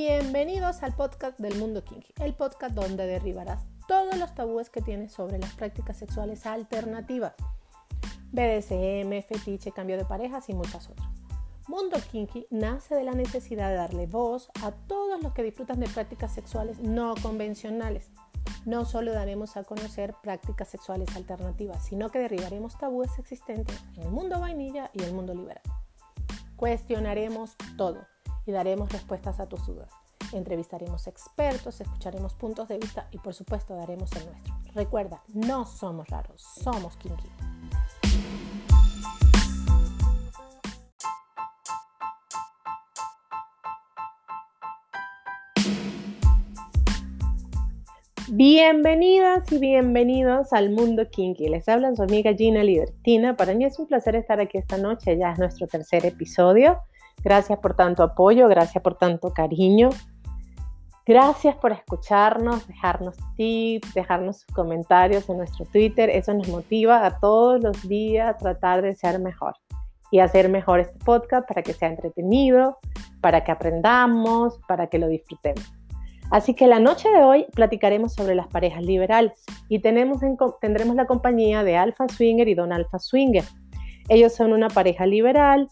Bienvenidos al podcast del Mundo Kinky, el podcast donde derribarás todos los tabúes que tienes sobre las prácticas sexuales alternativas, BDSM, fetiche, cambio de parejas y muchas otras. Mundo Kinky nace de la necesidad de darle voz a todos los que disfrutan de prácticas sexuales no convencionales. No solo daremos a conocer prácticas sexuales alternativas, sino que derribaremos tabúes existentes en el mundo vainilla y el mundo liberal. Cuestionaremos todo y daremos respuestas a tus dudas. Entrevistaremos expertos, escucharemos puntos de vista y por supuesto daremos el nuestro. Recuerda, no somos raros, somos kinky. Bienvenidas y bienvenidos al mundo kinky. Les habla su amiga Gina Libertina. Para mí es un placer estar aquí esta noche. Ya es nuestro tercer episodio. Gracias por tanto apoyo, gracias por tanto cariño. Gracias por escucharnos, dejarnos tips, dejarnos comentarios en nuestro Twitter. Eso nos motiva a todos los días tratar de ser mejor y hacer mejor este podcast para que sea entretenido, para que aprendamos, para que lo disfrutemos. Así que la noche de hoy platicaremos sobre las parejas liberales y tenemos tendremos la compañía de Alpha Swinger y Don Alpha Swinger. Ellos son una pareja liberal,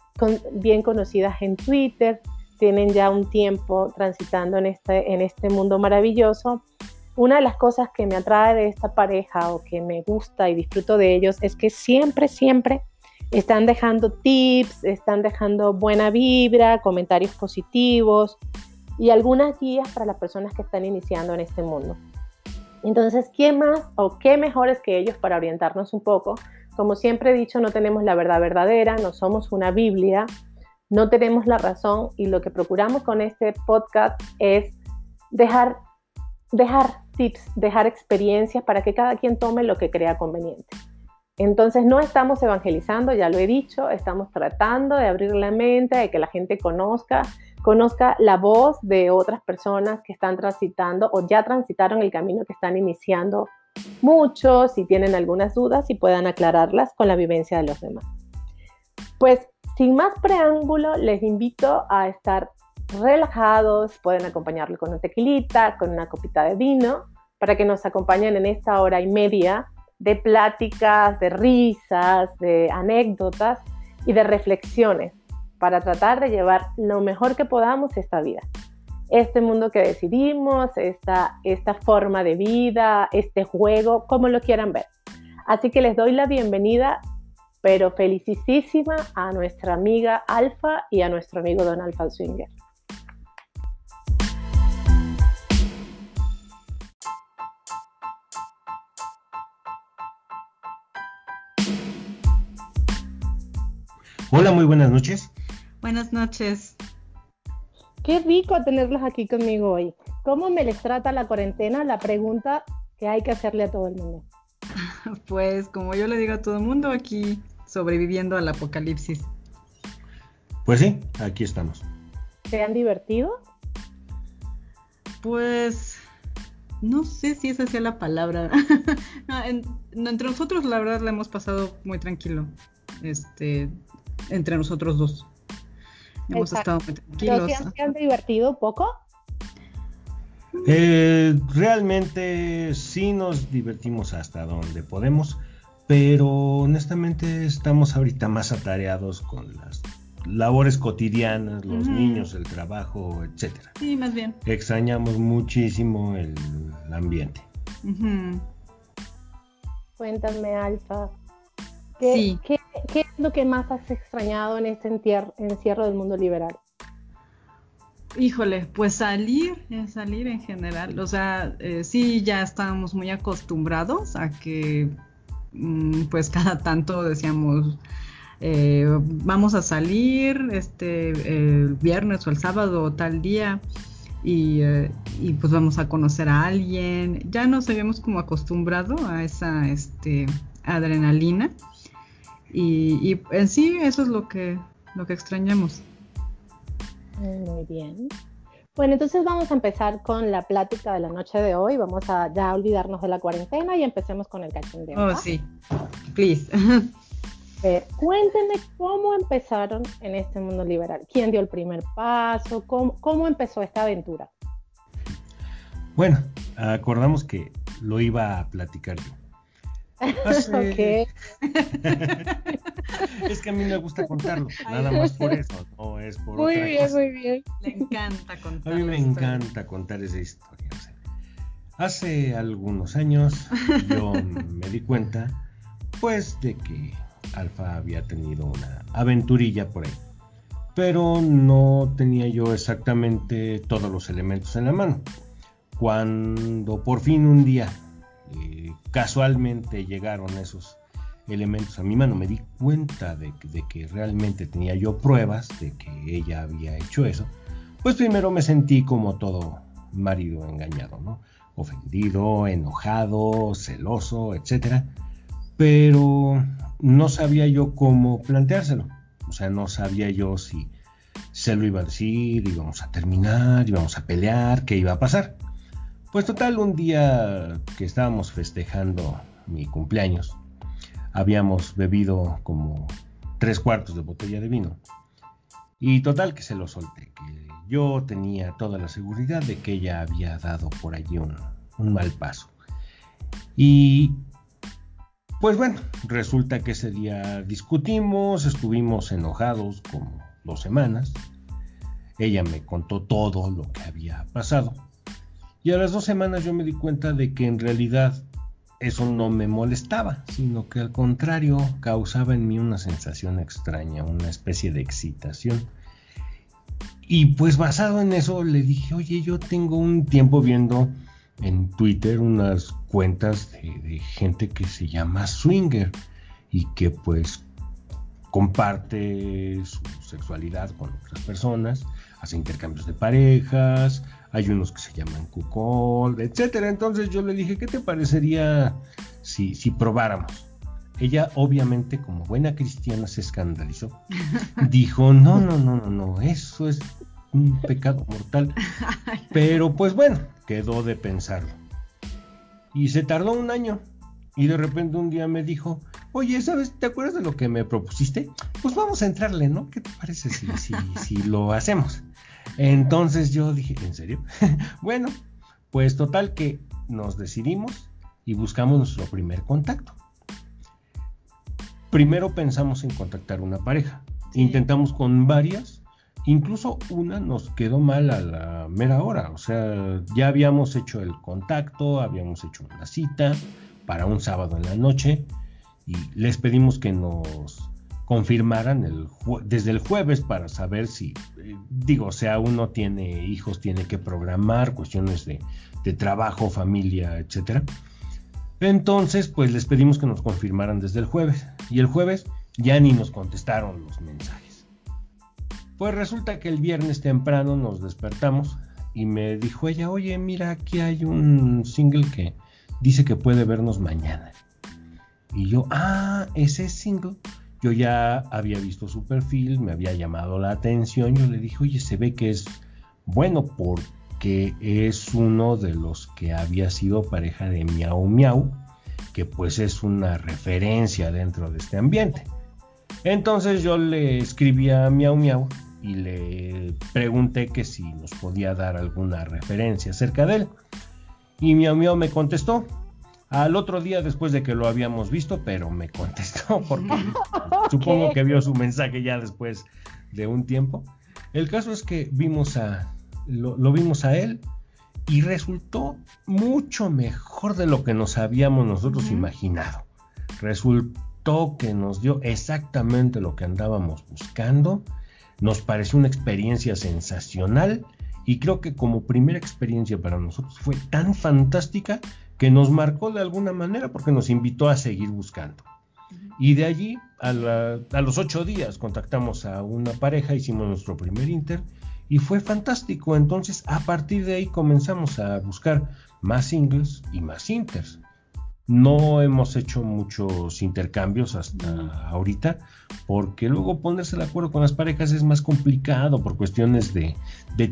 bien conocidas en Twitter, tienen ya un tiempo transitando en este, en este mundo maravilloso. Una de las cosas que me atrae de esta pareja o que me gusta y disfruto de ellos es que siempre, siempre están dejando tips, están dejando buena vibra, comentarios positivos y algunas guías para las personas que están iniciando en este mundo. Entonces, ¿quién más o qué mejores que ellos para orientarnos un poco como siempre he dicho, no tenemos la verdad verdadera, no somos una Biblia, no tenemos la razón y lo que procuramos con este podcast es dejar, dejar tips, dejar experiencias para que cada quien tome lo que crea conveniente. Entonces no estamos evangelizando, ya lo he dicho, estamos tratando de abrir la mente, de que la gente conozca, conozca la voz de otras personas que están transitando o ya transitaron el camino que están iniciando mucho, si tienen algunas dudas y puedan aclararlas con la vivencia de los demás. Pues sin más preámbulo, les invito a estar relajados, pueden acompañarlo con un tequilita, con una copita de vino, para que nos acompañen en esta hora y media de pláticas, de risas, de anécdotas y de reflexiones para tratar de llevar lo mejor que podamos esta vida este mundo que decidimos, esta, esta forma de vida, este juego, como lo quieran ver. Así que les doy la bienvenida, pero felicísima a nuestra amiga Alfa y a nuestro amigo Don Alfa Swinger. Hola, muy buenas noches. Buenas noches. Qué rico tenerlos aquí conmigo hoy. ¿Cómo me les trata la cuarentena? La pregunta que hay que hacerle a todo el mundo. Pues como yo le digo a todo el mundo, aquí sobreviviendo al apocalipsis. Pues sí, aquí estamos. ¿Se han divertido? Pues no sé si esa sea la palabra. entre nosotros la verdad la hemos pasado muy tranquilo. Este, entre nosotros dos. Hemos estado muy tranquilos. ¿Se han divertido poco? Eh, realmente sí nos divertimos hasta donde podemos, pero honestamente estamos ahorita más atareados con las labores cotidianas, los niños, el trabajo, etcétera. Sí, más bien. Extrañamos muchísimo el, ambiente. Cuéntame, Alfa, ¿Qué, ¿qué, es lo que más has extrañado en este encierro del mundo liberal? Híjole, pues salir, eh, salir en general. O sea, eh, sí, ya estábamos muy acostumbrados a que, pues cada tanto decíamos, eh, vamos a salir este el viernes o el sábado o tal día y, y, pues vamos a conocer a alguien. Ya nos habíamos como acostumbrado a esa este, adrenalina y, en sí eso es lo que, lo que extrañamos. Muy bien. Bueno, entonces vamos a empezar con la plática de la noche de hoy. Vamos a ya olvidarnos de la cuarentena y empecemos con el cachondeo. Oh, sí. Please. cuéntenme cómo empezaron en este mundo liberal. ¿Quién dio el primer paso? ¿Cómo, empezó esta aventura? Bueno, acordamos que lo iba a platicar yo. es que a mí me gusta contarlo, nada más por eso, no es por Muy bien, muy bien. Le encanta contar. A mí me encanta contar esa historia. hace algunos años yo me di cuenta, pues, de que Alfa había tenido una aventurilla por ahí. Pero no tenía yo exactamente todos los elementos en la mano. Cuando por fin un día eh, casualmente llegaron esos elementos a mi mano, me di cuenta de, que realmente tenía yo pruebas de que ella había hecho eso, pues primero me sentí como todo marido engañado, ¿no? Ofendido, enojado, celoso, etcétera pero no sabía yo cómo planteárselo. O sea, no sabía yo si se lo iba a decir, íbamos a terminar, íbamos a pelear, qué iba a pasar. Pues total, un día que estábamos festejando mi cumpleaños, habíamos bebido como tres cuartos de botella de vino. Y total que se lo solté, que yo tenía toda la seguridad de que ella había dado por allí un, mal paso. Y pues bueno, resulta que ese día discutimos, estuvimos enojados como dos semanas. Ella me contó todo lo que había pasado. Y a las dos semanas yo me di cuenta de que en realidad eso no me molestaba, sino que al contrario causaba en mí una sensación extraña, una especie de excitación. Y pues basado en eso le dije, oye, yo tengo un tiempo viendo en Twitter unas cuentas de, gente que se llama swinger y que pues comparte su sexualidad con otras personas, hace intercambios de parejas, hay unos que se llaman cuckold, etcétera. Entonces yo le dije, ¿qué te parecería si, si probáramos? Ella obviamente como buena cristiana se escandalizó. Dijo, no, no, no, no, no, eso es un pecado mortal. Pero pues bueno, quedó de pensarlo. Y se tardó un año. Y de repente un día me dijo, oye, ¿sabes? ¿Te acuerdas de lo que me propusiste? Pues vamos a entrarle, ¿no? ¿Qué te parece si, si, si lo hacemos? Entonces yo dije, ¿en serio? bueno, pues total que nos decidimos y buscamos nuestro primer contacto. Primero pensamos en contactar una pareja. Intentamos con varias Incluso una nos quedó mal a la mera hora, o sea, ya habíamos hecho el contacto, habíamos hecho una cita para un sábado en la noche y les pedimos que nos confirmaran el desde el jueves para saber si, eh, digo, o sea, uno tiene hijos, tiene que programar cuestiones de, de trabajo, familia, etcétera. Entonces, pues les pedimos que nos confirmaran desde el jueves y el jueves ya ni nos contestaron los mensajes. Pues resulta que el viernes temprano nos despertamos y me dijo ella, oye, mira, aquí hay un single que dice que puede vernos mañana. Y yo, ah, ese single. Yo ya había visto su perfil, me había llamado la atención. Yo le dije, oye, se ve que es bueno porque es uno de los que había sido pareja de Miau Miau, que pues es una referencia dentro de este ambiente. Entonces yo le escribí a Miau Miau y le pregunté que si nos podía dar alguna referencia acerca de él. Y mi amigo me contestó. Al otro día después de que lo habíamos visto, pero me contestó porque supongo que vio su mensaje ya después de un tiempo. El caso es que vimos a lo, vimos a él y resultó mucho mejor de lo que nos habíamos nosotros imaginado. Resultó que nos dio exactamente lo que andábamos buscando nos pareció una experiencia sensacional y creo que como primera experiencia para nosotros fue tan fantástica que nos marcó de alguna manera porque nos invitó a seguir buscando. Y de allí, a, los ocho días, contactamos a una pareja, hicimos nuestro primer inter y fue fantástico. Entonces, a partir de ahí comenzamos a buscar más singles y más inters. No hemos hecho muchos intercambios hasta ahorita, porque luego ponerse de acuerdo con las parejas es más complicado por cuestiones de,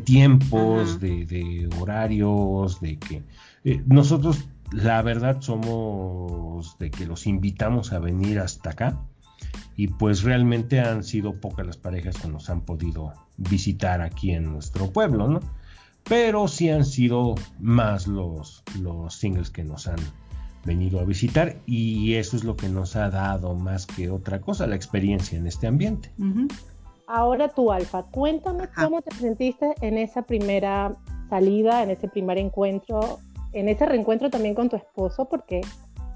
tiempos, de, horarios, de que eh, nosotros la verdad somos de que los invitamos a venir hasta acá y pues realmente han sido pocas las parejas que nos han podido visitar aquí en nuestro pueblo, ¿no? Pero sí han sido más los, los singles que nos han venido a visitar y eso es lo que nos ha dado más que otra cosa, la experiencia en este ambiente. Ahora tú, Alfa, cuéntame cómo te sentiste en esa primera salida, en ese primer encuentro, en ese reencuentro también con tu esposo, porque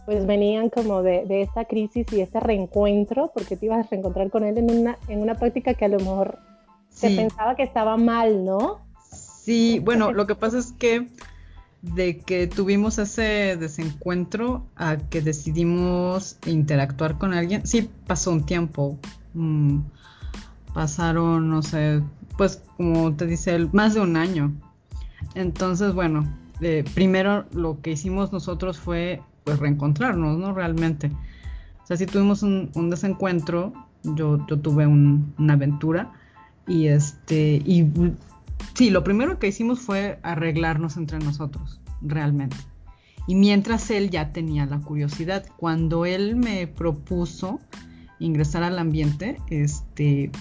pues venían como de, de esta crisis y este reencuentro, porque te ibas a reencontrar con él en una, en una práctica que a lo mejor se pensaba que estaba mal, ¿no? Sí, bueno, lo que pasa es que de que tuvimos ese desencuentro a que decidimos interactuar con alguien, sí pasó un tiempo. Mm, pasaron, no sé, pues como te dice, más de un año. Entonces, bueno, eh, primero lo que hicimos nosotros fue pues reencontrarnos, ¿no? Realmente. O sea, si tuvimos un, desencuentro, yo, yo tuve una aventura y este, y sí, lo primero que hicimos fue arreglarnos entre nosotros, realmente. Y mientras él ya tenía la curiosidad, cuando él me propuso ingresar al ambiente, este,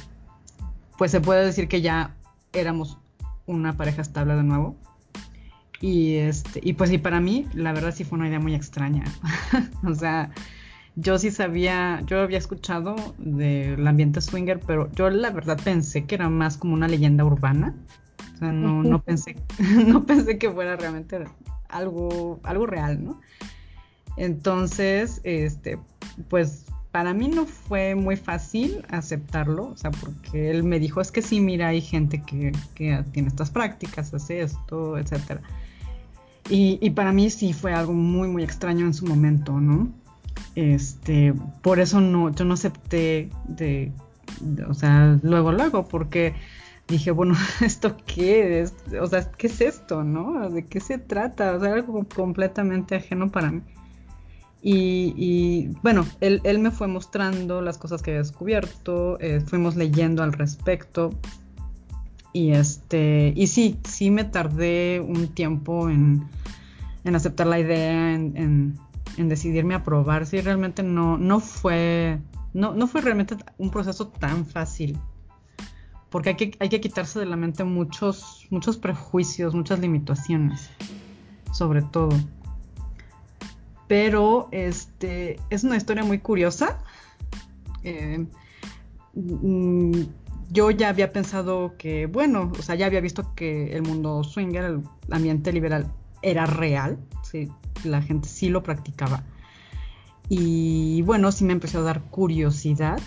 pues se puede decir que ya éramos una pareja estable de nuevo. Y este, y pues y para mí, la verdad sí fue una idea muy extraña. o sea, yo sí sabía, yo había escuchado del ambiente swinger, pero yo la verdad pensé que era más como una leyenda urbana. O sea, no, no pensé, no pensé que fuera realmente algo, algo real, ¿no? Entonces, este, pues para mí no fue muy fácil aceptarlo, o sea, porque él me dijo, es que sí, mira, hay gente que, tiene estas prácticas, hace esto, etcétera. Y, para mí sí fue algo muy, muy extraño en su momento, ¿no? Este, por eso no, yo no acepté de, o sea, luego, luego, porque dije, bueno, ¿esto qué es? O sea, ¿qué es esto, no? ¿De qué se trata? O sea, algo completamente ajeno para mí. Y, bueno, él, me fue mostrando las cosas que había descubierto, eh, fuimos leyendo al respecto. Y este, y sí, sí me tardé un tiempo en, aceptar la idea, en, decidirme a probar. Sí, realmente no, no fue, no, no fue realmente un proceso tan fácil. Porque hay que, hay que quitarse de la mente muchos, muchos prejuicios, muchas limitaciones, sobre todo pero este es una historia muy curiosa. Eh, mm, yo ya había pensado que, bueno, o sea, ya había visto que el mundo swinger, el ambiente liberal, era real, sí, la gente sí lo practicaba. Y bueno, sí me empezó a dar curiosidad.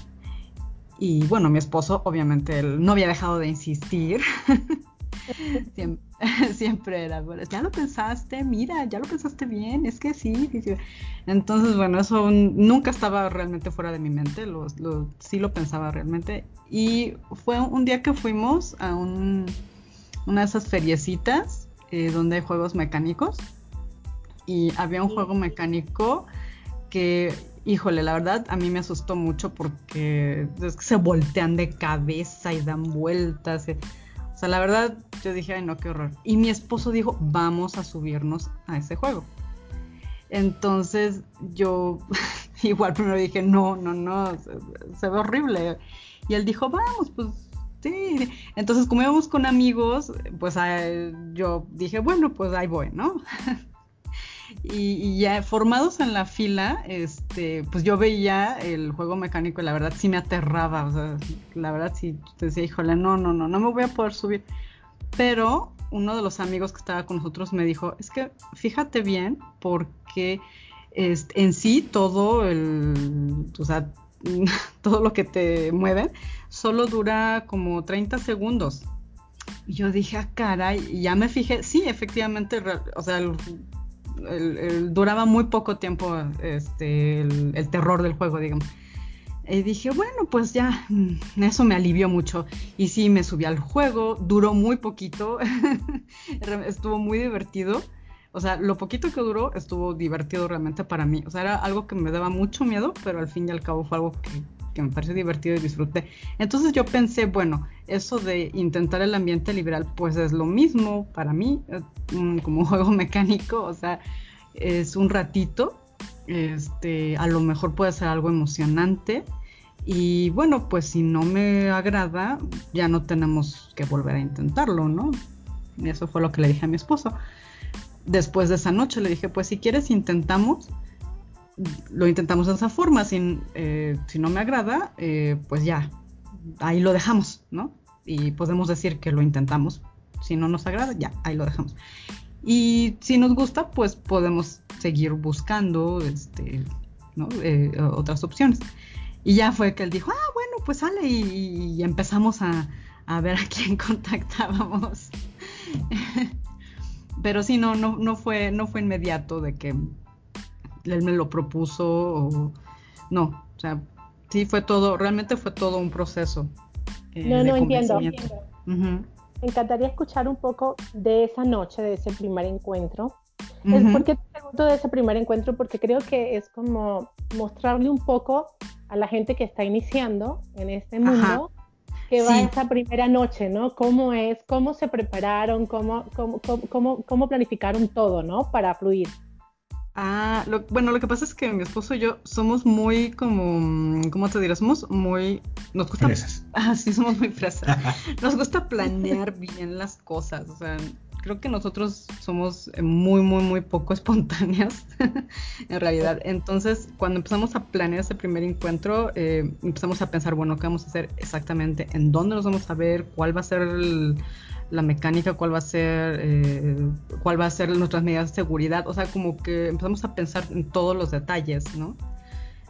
Y bueno, mi esposo, obviamente, él no había dejado de insistir. siempre, era, ya lo pensaste, mira, ya lo pensaste bien, es que sí, Entonces, bueno, eso nunca estaba realmente fuera de mi mente, lo, sí lo pensaba realmente. Y fue un día que fuimos a una de esas feriecitas eh, donde hay juegos mecánicos. Y había un juego mecánico que híjole, la verdad a mí me asustó mucho porque es que se voltean de cabeza y dan vueltas sea, la verdad, yo dije, ay, no, qué horror. Y mi esposo dijo, vamos a subirnos a ese juego. Entonces yo igual primero dije, no, no, no, se, ve horrible. Y él dijo, vamos, pues sí. Entonces como íbamos con amigos, pues yo dije, bueno, pues ahí voy, ¿no? Y, ya formados en la fila, este, pues yo veía el juego mecánico y la verdad sí me aterraba, o sea, la verdad sí decía, híjole, no, no, no, no me voy a poder subir. Pero uno de los amigos que estaba con nosotros me dijo, es que fíjate bien porque este, en sí todo el, o sea, todo lo que te mueve solo dura como 30 segundos. Y yo dije, ah, caray, y ya me fijé, sí, efectivamente, o sea, el duraba muy poco tiempo este, el, terror del juego, digamos. Y dije, bueno, pues ya, mm, eso me alivió mucho. Y sí, me subí al juego, duró muy poquito, estuvo muy divertido. O sea, lo poquito que duró estuvo divertido realmente para mí. O sea, era algo que me daba mucho miedo, pero al fin y al cabo fue algo que que me pareció divertido y disfruté. Entonces yo pensé, bueno, eso de intentar el ambiente liberal, pues es lo mismo para mí, como un juego mecánico, o sea, es un ratito, este, a lo mejor puede ser algo emocionante Y bueno, pues si no me agrada, ya no tenemos que volver a intentarlo, ¿no? Eso fue lo que le dije a mi esposo. Después de esa noche le dije, pues si quieres intentamos, lo intentamos de esa forma, si, eh, si no me agrada, eh, pues ya, ahí lo dejamos, ¿no? Y podemos decir que lo intentamos. Si no nos agrada, ya, ahí lo dejamos. Y si nos gusta, pues podemos seguir buscando este, eh, otras opciones. Y ya fue que él dijo, ah, bueno, pues sale y, empezamos a, ver a quién contactábamos. Pero sí, no, no, no, fue, no fue inmediato de que él me lo propuso o no, o sea, sí fue todo, realmente fue todo un proceso. Eh, no, no entiendo. Me encantaría escuchar un poco de esa noche, de ese primer encuentro. ¿Por qué te pregunto de ese primer encuentro? Porque creo que es como mostrarle un poco a la gente que está iniciando en este mundo que va esa primera noche, ¿no? ¿Cómo es? ¿Cómo se prepararon? ¿Cómo, cómo, cómo, cómo planificaron todo, ¿no? Para fluir. Ah, bueno, lo que pasa es que mi esposo y yo somos muy como, ¿cómo te diré? Somos muy, nos gusta, fresas. Ah, sí, somos muy fresas. nos gusta planear bien las cosas, o sea, creo que nosotros somos muy, muy, muy poco espontáneas en realidad. Entonces, cuando empezamos a planear ese primer encuentro, eh, empezamos a pensar, bueno, ¿qué vamos a hacer exactamente? ¿En dónde nos vamos a ver? ¿Cuál va a ser la mecánica? ¿Cuál va a ser, eh, cuál va a ser nuestras medidas de seguridad? O sea, como que empezamos a pensar en todos los detalles, ¿no?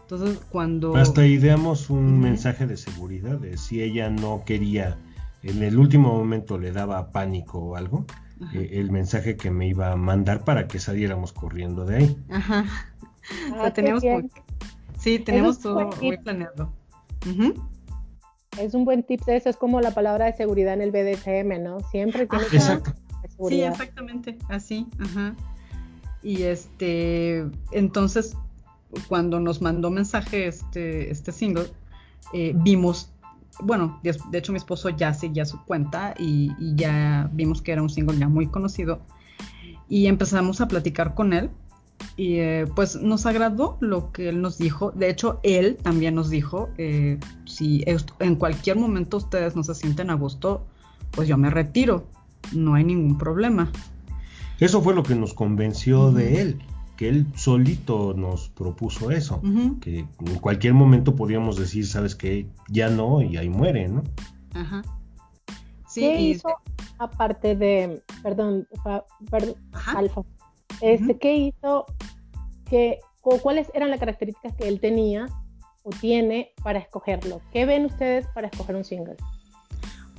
Entonces, cuando... Hasta ideamos un mensaje de seguridad, de si ella no quería, en el último momento le daba pánico o algo, eh, el mensaje que me iba a mandar para que saliéramos corriendo de ahí. Ajá. Ah, tenemos sí, tenemos todo muy planeado. Es un buen tip de eso, es como la palabra de seguridad en el BDSM, ¿no? Siempre tiene que Exacto. Sí, exactamente, así, ajá. Y este, entonces, cuando nos mandó mensaje este, este single, eh, vimos bueno, de, hecho mi esposo ya seguía su cuenta y, ya vimos que era un single ya muy conocido y empezamos a platicar con él y eh, pues nos agradó lo que él nos dijo. De hecho, él también nos dijo, eh, si en cualquier momento ustedes no se sienten a gusto, pues yo me retiro, no hay ningún problema. Eso fue lo que nos convenció de él que él solito nos propuso eso, que en cualquier momento podíamos decir, sabes que ya no, y ahí muere, ¿no? Ajá. Sí, ¿Qué hizo aparte de, perdón, perdón Alfa, este, ¿qué hizo, que, o cuáles eran las características que él tenía o tiene para escogerlo? ¿Qué ven ustedes para escoger un single?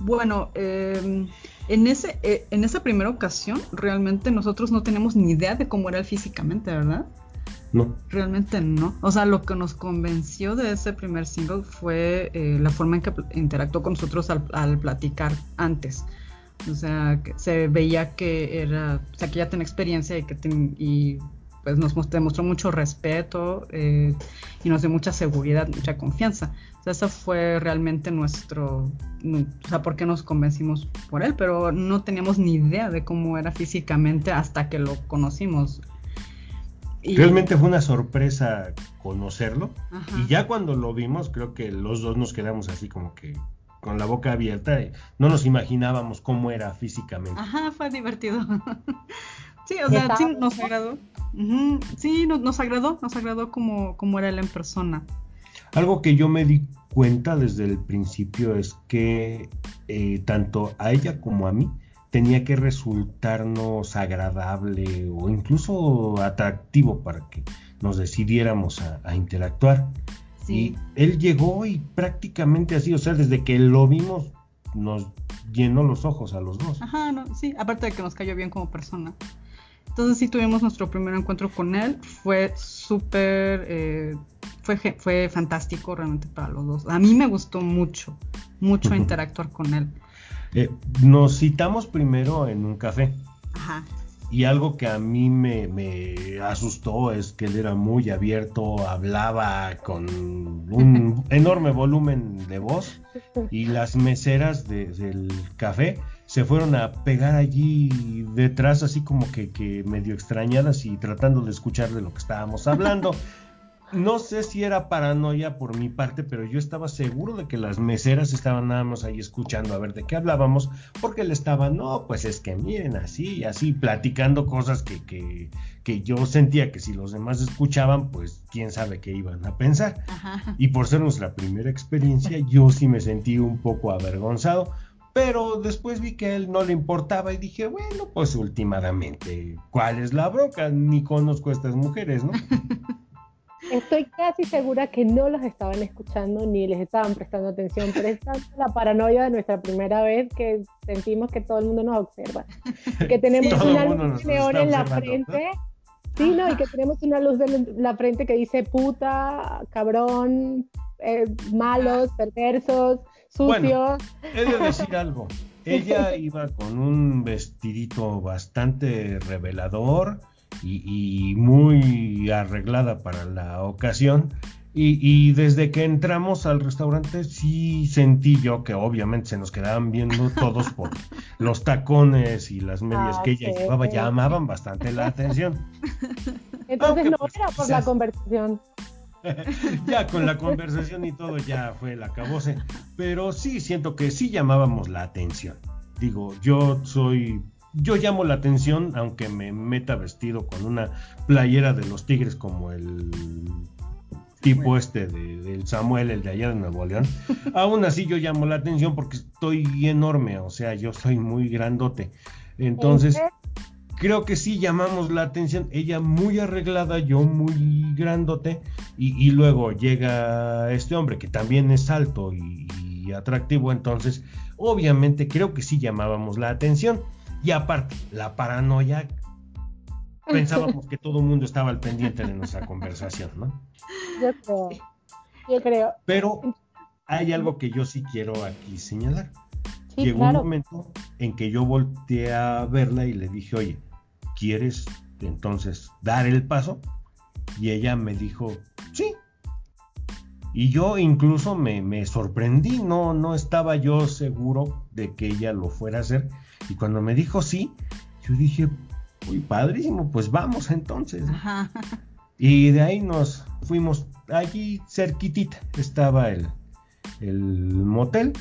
Bueno, eh, en, ese, eh, en esa primera ocasión, realmente nosotros no tenemos ni idea de cómo era él físicamente, ¿verdad? No. Realmente no. O sea, lo que nos convenció de ese primer single fue eh, la forma en que interactuó con nosotros al, platicar antes. O sea, se veía que era, o sea, que ya tenía experiencia y que y pues nos demostró mucho respeto eh, y nos dio mucha seguridad, mucha confianza. O sea, eso fue realmente nuestro, o sea, por qué nos convencimos por él, pero no teníamos ni idea de cómo era físicamente hasta que lo conocimos. Realmente fue una sorpresa conocerlo y ya cuando lo vimos creo que los dos nos quedamos así como que con la boca abierta y no nos imaginábamos cómo era físicamente. Ajá, fue divertido. Sí, o sea, sí nos agradó. Sí, nos, agradó, nos agradó como, como era él en persona. Algo que yo me di cuenta desde el principio es que eh, tanto a ella como a mí tenía que resultarnos agradable o incluso atractivo para que nos decidiéramos a, interactuar. Sí. Y él llegó y prácticamente así, o sea, desde que lo vimos nos llenó los ojos a los dos. Ajá, no, sí, aparte de que nos cayó bien como persona. Entonces sí tuvimos nuestro primer encuentro con él, fue súper, eh, fue, fue fantástico realmente para los dos. A mí me gustó mucho, mucho interactuar con él. Eh, nos citamos primero en un café. Ajá. Y algo que a mí me, asustó es que él era muy abierto, hablaba con un enorme volumen de voz y las meseras del café se fueron a pegar allí detrás así como que, medio extrañadas y tratando de escuchar de lo que estábamos hablando. no sé si era paranoia por mi parte, pero yo estaba seguro de que las meseras estaban nada más ahí escuchando a ver de qué hablábamos, porque le estaban, no, pues es que miren, así, así, platicando cosas que, que, que yo sentía que si los demás escuchaban, pues quién sabe qué iban a pensar. Y por ser nuestra primera experiencia, yo sí me sentí un poco avergonzado, pero después vi que a él no le importaba y dije, bueno, pues últimamente, ¿cuál es la bronca? Ni conozco a estas mujeres, ¿no? Estoy casi segura que no los estaban escuchando ni les estaban prestando atención, pero es la paranoia de nuestra primera vez que sentimos que todo el mundo nos observa. Que tenemos una luz de neón en la frente. Sí, no, y que tenemos una luz de la frente que dice puta, cabrón, eh, malos, perversos, sucios. Bueno, he de decir algo. Ella iba con un vestidito bastante revelador y, muy arreglada para la ocasión. Y, desde que entramos al restaurante sí sentí yo que obviamente se nos quedaban viendo todos por los tacones y las medias que ella llevaba, llamaban bastante la atención. Entonces no pues, era por la conversación. ya con la conversación y todo ya fue el acabose, pero sí siento que sí llamábamos la atención. Digo, yo soy yo llamo la atención, aunque me meta vestido con una playera de los Tigres como el tipo este de, del Samuel, el de allá de Nuevo León. Aún así yo llamo la atención porque estoy enorme, o sea, yo soy muy grandote. Entonces, creo que sí llamamos la atención. Ella muy arreglada, yo muy grandote. Y, luego llega este hombre que también es alto y, y atractivo. Entonces, obviamente creo que sí llamábamos la atención. Y aparte, la paranoia, pensábamos que todo el mundo estaba al pendiente de nuestra conversación, ¿no? Yo creo. Yo creo. Pero hay algo que yo sí quiero aquí señalar. Llegó un momento en que yo volteé a verla y le dije, oye, ¿quieres entonces dar el paso? Y ella me dijo, sí. Y yo incluso me, me sorprendí, no, no estaba yo seguro de que ella lo fuera a hacer y cuando me dijo sí, yo dije, uy, padrísimo, pues vamos entonces. Y de ahí nos fuimos, allí cerquitita estaba el, el motel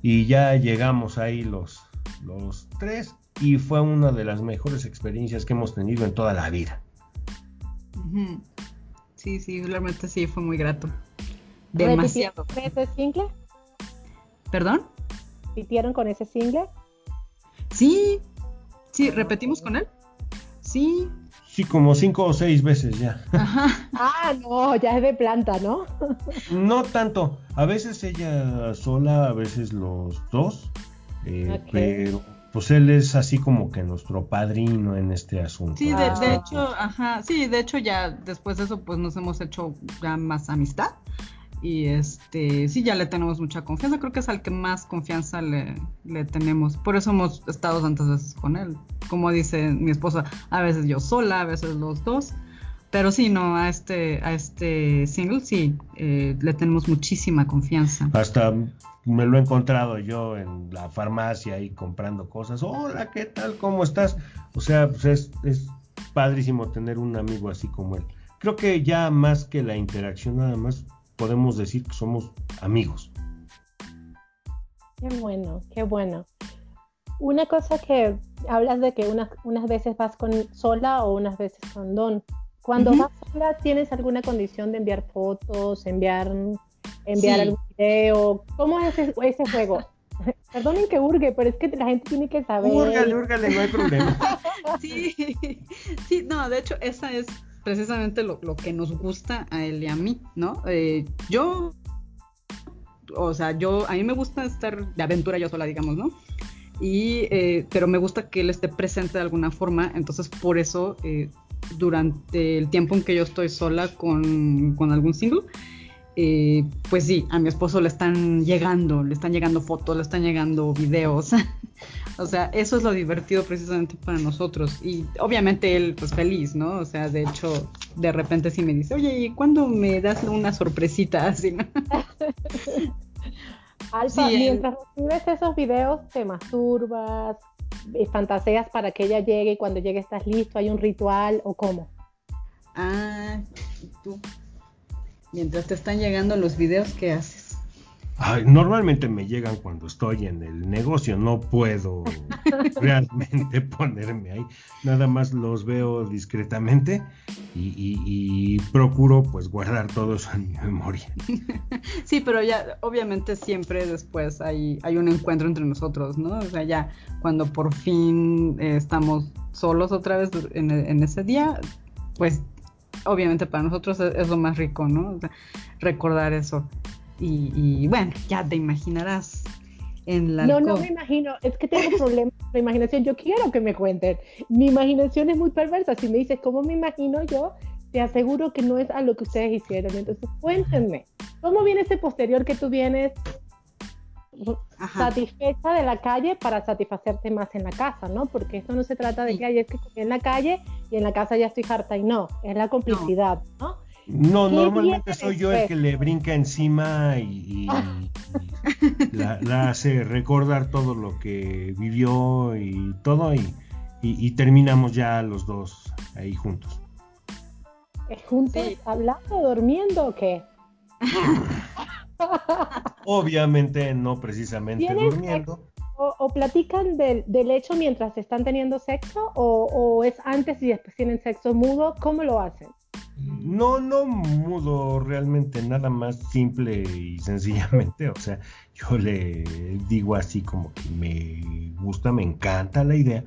y ya llegamos ahí los, los tres y fue una de las mejores experiencias que hemos tenido en toda la vida. Sí, sí, realmente sí, fue muy grato. Demasiado. ¿Con ese single? ¿Perdón? ¿Repitieron con ese single? Sí, sí, repetimos con él. Sí. Sí, como cinco o seis veces ya. Ajá. Ah, no, ya es de planta, ¿no? no tanto. A veces ella sola, a veces los dos. Eh, pero pues él es así como que nuestro padrino en este asunto. Sí, de, de, hecho, ajá, sí, de hecho ya después de eso pues nos hemos hecho ya más amistad y este sí ya le tenemos mucha confianza. Creo que es al que más confianza le, le, tenemos. Por eso hemos estado tantas veces con él. Como dice mi esposa a veces yo sola a veces los dos. Pero sí no a este a este single sí eh, le tenemos muchísima confianza. Hasta me lo he encontrado yo en la farmacia ahí comprando cosas. Hola qué tal cómo estás o sea pues es, es padrísimo tener un amigo así como él. Creo que ya más que la interacción nada más podemos decir que somos amigos. Qué bueno, qué bueno. Una cosa que hablas de que unas, unas veces vas con sola o unas veces con Don. Cuando vas sola, ¿tienes alguna condición de enviar fotos, enviar, enviar algún video? ¿Cómo es ese, ese juego? Perdonen que hurgue, pero es que la gente tiene que saber. Húrgale, húrgale, no hay problema. sí, sí, no, de hecho, esa es precisamente lo, que nos gusta a él y a mí, ¿no? Eh, yo, o sea, yo, a mí me gusta estar de aventura yo sola, digamos, ¿no? Y, eh, pero me gusta que él esté presente de alguna forma, entonces por eso, eh, durante el tiempo en que yo estoy sola con, con algún single, pues sí, a mi esposo le están llegando, le están llegando fotos, le están llegando videos. O sea, eso es lo divertido precisamente para nosotros. Y obviamente él, pues feliz, ¿no? O sea, de hecho, de repente sí me dice, oye, ¿y cuándo me das una sorpresita así? ¿no? Alfa, mientras recibes esos videos, te masturbas, eh, fantaseas para que ella llegue y cuando llegue estás listo, hay un ritual o cómo? Ah, tú. Mientras te están llegando los videos, ¿qué haces? Normalmente me llegan cuando estoy en el negocio, no puedo realmente ponerme ahí. Nada más los veo discretamente y, procuro pues guardar todo eso en mi memoria. Sí, pero ya obviamente siempre después hay, hay un encuentro entre nosotros, ¿no? O sea, ya cuando por fin eh, estamos solos otra vez en, en, ese día, pues obviamente para nosotros es, lo más rico, ¿no? recordar eso. Y, bueno, ya te imaginarás en la... No, no me imagino, es que tengo problemas con la imaginación, yo quiero que me cuenten. Mi imaginación es muy perversa, si me dices cómo me imagino yo, te aseguro que no es a lo que ustedes hicieron. Entonces, cuéntenme, ¿cómo viene ese posterior que tú vienes satisfecha de la calle para satisfacerte más en la casa, ¿no? Porque esto no se trata de que hay es que en la calle y en la casa ya estoy harta y no, es la complicidad, ¿no? No, normalmente soy yo el que le brinca encima y, la, hace recordar todo lo que vivió y todo y, terminamos ya los dos ahí juntos. ¿Juntos hablando, durmiendo o qué? Obviamente no precisamente durmiendo. O, platican del, hecho mientras están teniendo sexo o, o es antes y después tienen sexo mudo? ¿Cómo lo hacen? No, no mudo realmente, nada más simple y sencillamente. O sea, yo le digo así como que me gusta, me encanta la idea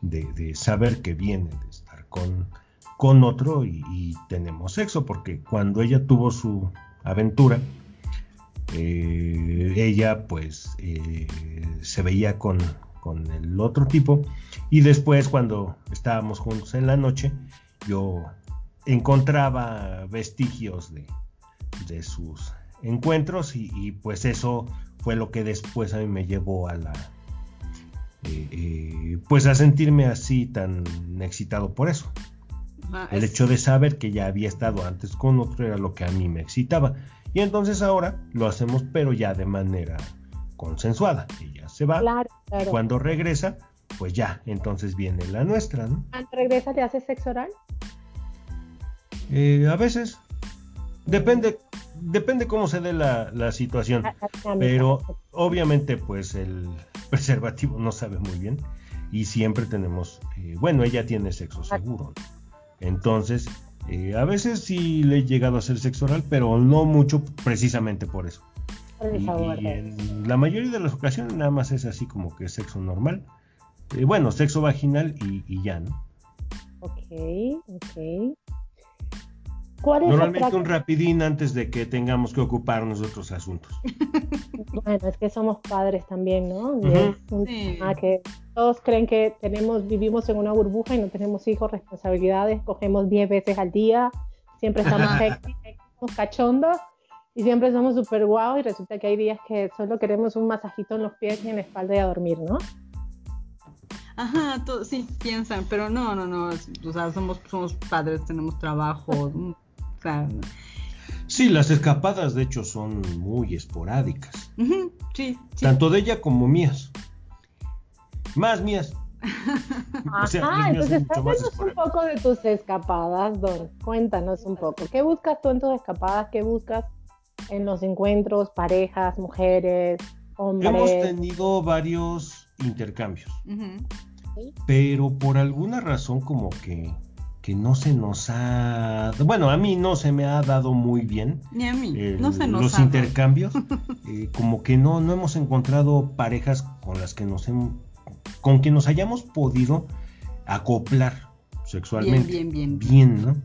de, saber que viene de estar con, con otro y, tenemos sexo, porque cuando ella tuvo su aventura, eh, ella pues eh, se veía con, con el otro tipo y después cuando estábamos juntos en la noche, yo encontraba vestigios de, de sus encuentros y, pues eso fue lo que después a mí me llevó a la eh, eh, pues a sentirme así tan excitado por eso. Ah, el hecho de saber que ya había estado antes con otro era lo que a mí me excitaba. Y entonces ahora lo hacemos pero ya de manera consensuada ella se va. Y cuando regresa pues ya entonces viene la nuestra ¿no? cuando regresa te hace sexo oral eh, a veces. Depende, depende cómo se dé la, situación. Ah, ah, pero obviamente, pues el preservativo no sabe muy bien. Y siempre tenemos, eh, bueno, ella tiene sexo ah. seguro. Entonces, eh, a veces sí le he llegado a hacer sexo oral, pero no mucho precisamente por eso. y, en la mayoría de las ocasiones nada más es así como que sexo normal. bueno, sexo vaginal y, y ya, ¿no? Ok, ok. Normalmente un rapidín antes de que tengamos que ocuparnos de otros asuntos. Bueno, es que somos padres también, ¿no? que todos creen que tenemos, vivimos en una burbuja y no tenemos hijos, responsabilidades, cogemos 10 veces al día, siempre estamos cachondos y siempre somos súper guau y resulta que hay días que solo queremos un masajito en los pies y en la espalda y a dormir, ¿no? Ajá, sí, piensan, pero no, no, no, o sea, somos, somos padres, tenemos trabajo, Sí, las escapadas de hecho son muy esporádicas. sí, Tanto de ella como mías. Más mías. Ajá, entonces cuéntanos un poco de tus escapadas, Don. Cuéntanos un poco. ¿Qué buscas tú en tus escapadas? ¿Qué buscas en los encuentros, parejas, mujeres, hombres? Hemos tenido varios intercambios. Pero por alguna razón como que que no se nos ha, bueno, a mí no se me ha dado muy bien. Ni a mí, no se nos los intercambios, eh, como que no, no hemos encontrado parejas con las que nos con que nos hayamos podido acoplar sexualmente. Bien, bien, bien. Bien, ¿no?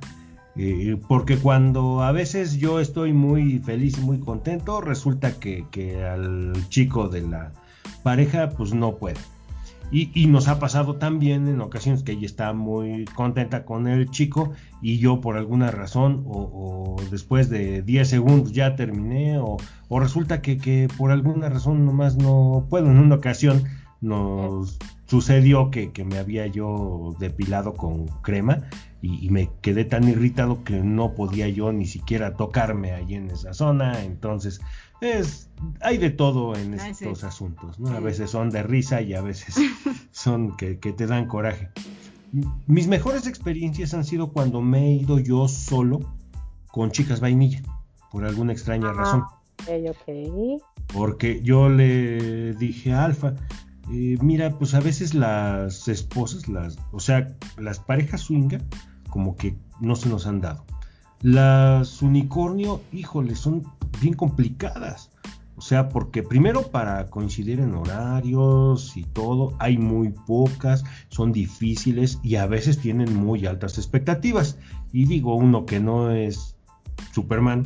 Eh, porque cuando a veces yo estoy muy feliz y muy contento, resulta que, que al chico de la pareja pues no puede. Y, nos ha pasado también en ocasiones que ella está muy contenta con el chico y yo por alguna razón o, después de 10 segundos ya terminé o, resulta que, por alguna razón nomás no puedo. En una ocasión nos sucedió que, me había yo depilado con crema y, me quedé tan irritado que no podía yo ni siquiera tocarme ahí en esa zona. Entonces es, hay de todo en estos asuntos, ¿no? A veces son de risa y a veces son que, te dan coraje. Mis mejores experiencias han sido cuando me he ido yo solo con chicas vainilla. por alguna extraña razón. Porque yo le dije a Alfa, eh, mira, pues a veces las esposas, las, o sea, las parejas swinger, como que no se nos han dado. Las unicornio, híjole, son bien complicadas. O sea, porque primero para coincidir en horarios y todo, hay muy pocas, son difíciles y a veces tienen muy altas expectativas. Y digo, uno que no es Superman,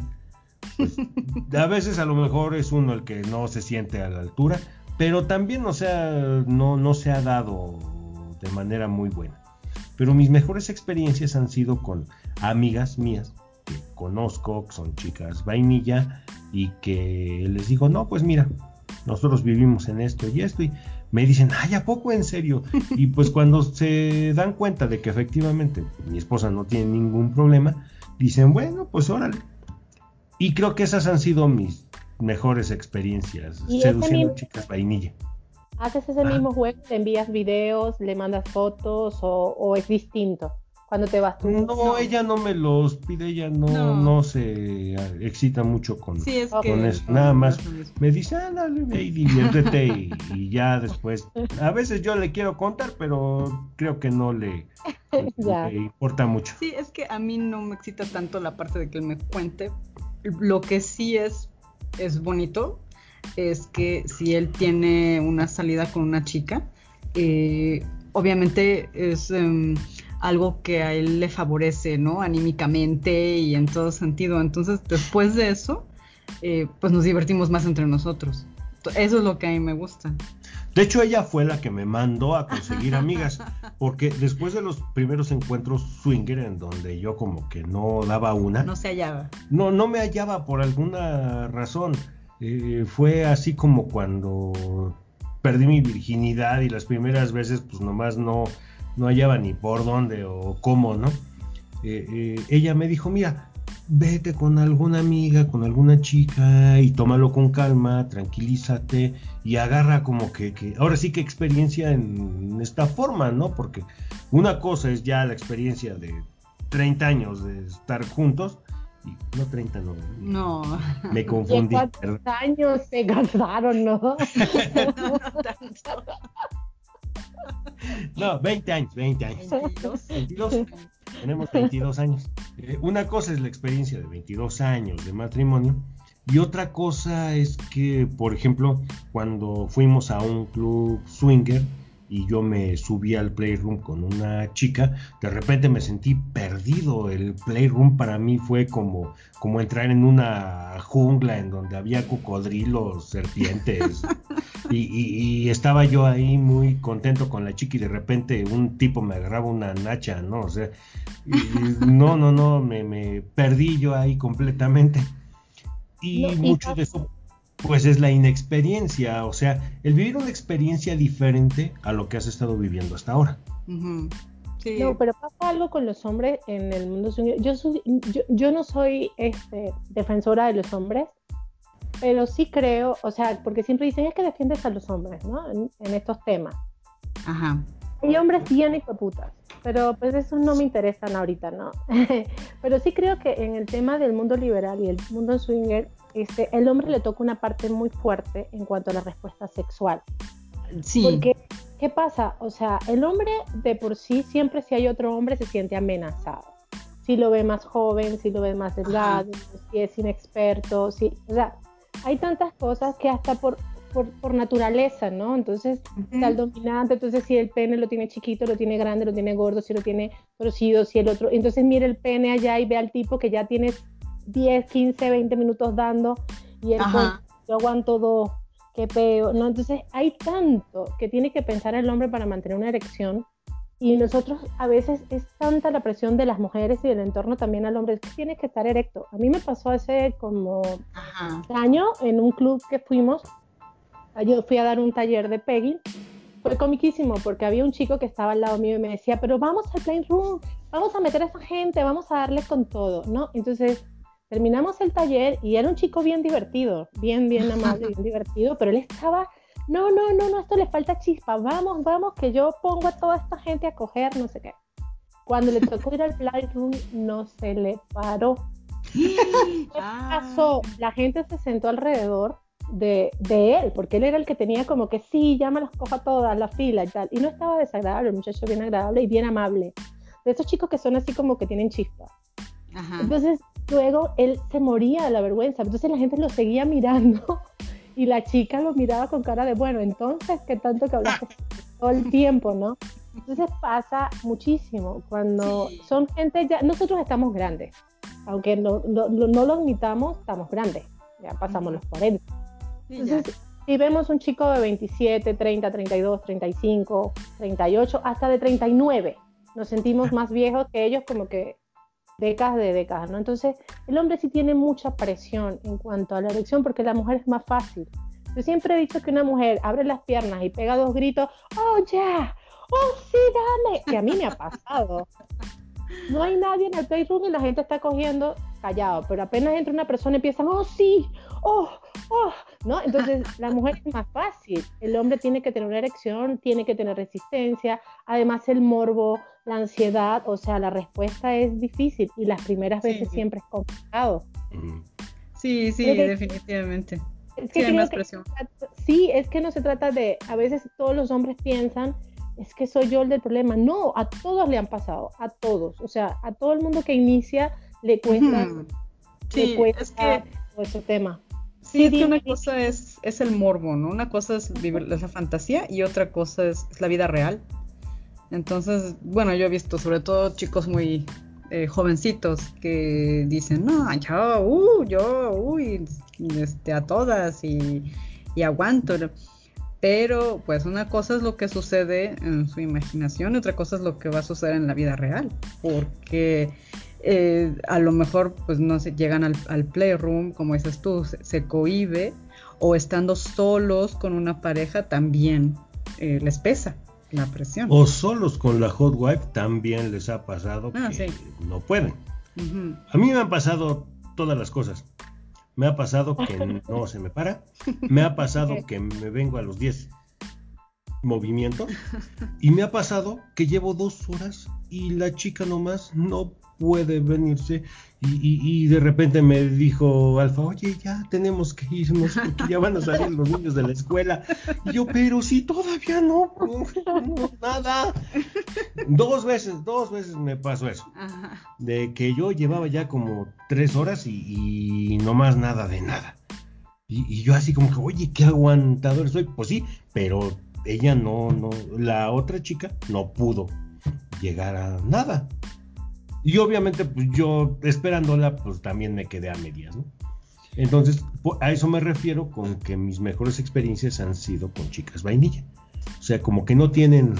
pues, a veces a lo mejor es uno el que no se siente a la altura, pero también, o sea, no, no se ha dado de manera muy buena. Pero mis mejores experiencias han sido con amigas mías conozco, que son chicas vainilla, y que les digo, no, pues mira, nosotros vivimos en esto y esto, y me dicen, ay, ¿a poco en serio? Y pues cuando se dan cuenta de que efectivamente mi esposa no tiene ningún problema, dicen, bueno, pues órale. Y creo que esas han sido mis mejores experiencias seduciendo chicas vainilla. ¿Haces ese mismo juego? ¿Le envías videos, le mandas fotos o es distinto? Cuando te vas tú. No, ella no me los pide, ella no, no. se excita mucho con, con eso. Nada más me dice, ah, dale, ve y diviértete y, ya después. A veces yo le quiero contar, pero creo que no le, le, importa mucho. Sí, es que a mí no me excita tanto la parte de que él me cuente. Lo que sí es, es bonito es que si él tiene una salida con una chica, eh, obviamente es... Em, algo que a él le favorece, ¿no? Anímicamente y en todo sentido. Entonces, después de eso, eh, pues nos divertimos más entre nosotros. Eso es lo que a mí me gusta. De hecho, ella fue la que me mandó a conseguir amigas, porque después de los primeros encuentros swinger en donde yo como que no daba una. No se hallaba. No, no me hallaba por alguna razón. Eh, fue así como cuando perdí mi virginidad y las primeras veces pues nomás no, no hallaba ni por dónde o cómo, ¿no? Eh, eh, ella me dijo, mira, vete con alguna amiga, con alguna chica y tómalo con calma, tranquilízate y agarra como que, que, ahora sí que experiencia en esta forma, ¿no? Porque una cosa es ya la experiencia de 30 años de estar juntos. Y, no 30, no. No. Me confundí. ¿Cuántos años se casaron, no? no, no no, 20 años, 20 años. 22. Tenemos 22 años. Eh, una cosa es la experiencia de 22 años de matrimonio y otra cosa es que, por ejemplo, cuando fuimos a un club swinger, y yo me subí al playroom con una chica, de repente me sentí perdido. El playroom para mí fue como, como entrar en una jungla en donde había cocodrilos, serpientes. y, estaba yo ahí muy contento con la chica y de repente un tipo me agarraba una nacha, ¿no? O sea, no, no, no, me, me, perdí yo ahí completamente. Y mucho de eso pues es la inexperiencia, o sea, el vivir una experiencia diferente a lo que has estado viviendo hasta ahora. No, pero pasa algo con los hombres en el mundo. Yo, yo, yo no soy este, defensora de los hombres, pero sí creo, o sea, porque siempre dicen es que defiendes a los hombres, ¿no? En, estos temas. Ajá. Hay hombres bien putas, pero pues esos no me interesan ahorita, ¿no? pero sí creo que en el tema del mundo liberal y el mundo swinger este, el hombre le toca una parte muy fuerte en cuanto a la respuesta sexual. Sí. Porque, ¿qué pasa? O sea, el hombre de por sí, siempre si hay otro hombre, se siente amenazado. Si lo ve más joven, si lo ve más delgado, si es inexperto, si, o sea, hay tantas cosas que hasta por, por, naturaleza, ¿no? Entonces, está el dominante, entonces si el pene lo tiene chiquito, lo tiene grande, lo tiene gordo, si lo tiene torcido, si el otro, entonces mire el pene allá y ve al tipo que ya tiene 10, 15, 20 minutos dando y el yo aguanto dos, qué peo, ¿no? Entonces hay tanto que tiene que pensar el hombre para mantener una erección y nosotros a veces es tanta la presión de las mujeres y del entorno también al hombre, es que tiene que estar erecto. A mí me pasó hace como un año en un club que fuimos, yo fui a dar un taller de pegging, fue comiquísimo porque había un chico que estaba al lado mío y me decía, pero vamos al plane room, vamos a meter a esa gente, vamos a darle con todo, ¿no? Entonces Terminamos el taller y era un chico bien divertido, bien, bien amable, bien divertido, pero él estaba, no, no, no, no, esto le falta chispa, vamos, vamos, que yo pongo a toda esta gente a coger, no sé qué. Cuando le tocó ir al Playroom, no se le paró. ¿Qué pasó? La gente se sentó alrededor de, él, porque él era el que tenía como que sí, ya me las coja todas, la fila y tal. Y no estaba desagradable, el muchacho bien agradable y bien amable. De esos chicos que son así como que tienen chispa. Entonces, luego él se moría de la vergüenza. Entonces la gente lo seguía mirando y la chica lo miraba con cara de, bueno, entonces, ¿qué tanto que hablaste todo el tiempo, no? Entonces pasa muchísimo. Cuando son gente ya, nosotros estamos grandes, aunque no, no, no lo admitamos, estamos grandes, ya pasamos los 40. Entonces, si vemos un chico de 27, 30, 32, 35, 38, hasta de 39, nos sentimos más viejos que ellos como que décadas de décadas, ¿no? Entonces, el hombre sí tiene mucha presión en cuanto a la erección porque la mujer es más fácil. Yo siempre he dicho que una mujer abre las piernas y pega dos gritos, ¡oh, ya! ¡oh, sí, dame! Que a mí me ha pasado. No hay nadie en el playroom y la gente está cogiendo callado, pero apenas entra una persona y empiezan, ¡oh, sí! ¡oh, oh! ¿No? Entonces, la mujer es más fácil. El hombre tiene que tener una erección, tiene que tener resistencia, además el morbo, la ansiedad, o sea, la respuesta es difícil y las primeras veces siempre es complicado. Sí, sí, definitivamente. Es que sí, presión. sí, es que no se trata de, a veces todos los hombres piensan, es que soy yo el del problema. No, a todos le han pasado, a todos. O sea, a todo el mundo que inicia le cuesta, sí, es que, ese tema. Sí, es que una cosa es, es el morbo, ¿no? Una cosa es vivir la fantasía y otra cosa es, la vida real. Entonces, bueno, yo he visto sobre todo chicos muy eh, jovencitos que dicen, no, yo, uh, yo, uy, este, a todas y, y aguanto. Pero pues una cosa es lo que sucede en su imaginación y otra cosa es lo que va a suceder en la vida real. Porque eh, a lo mejor pues no se llegan al, playroom, como dices tú, se, cohibe o estando solos con una pareja también eh, les pesa la presión. O solos con la hot wife también les ha pasado ah, que no pueden. A mí me han pasado todas las cosas. Me ha pasado que no se me para. Me ha pasado que me vengo a los 10 movimientos. Y me ha pasado que llevo dos horas y la chica nomás no puede venirse y, de repente me dijo Alfa, oye, ya tenemos que irnos porque ya van a salir los niños de la escuela. Y yo, pero si todavía no, no nada. Dos veces, dos veces me pasó eso. De que yo llevaba ya como tres horas y, no más nada de nada. Y, y, yo así como que, oye, qué aguantador soy. Pues sí, pero ella no, no, la otra chica no pudo llegar a nada. Y obviamente, pues yo esperándola, pues también me quedé a medias, ¿no? Entonces, a eso me refiero con que mis mejores experiencias han sido con chicas vainilla. O sea, como que no tienen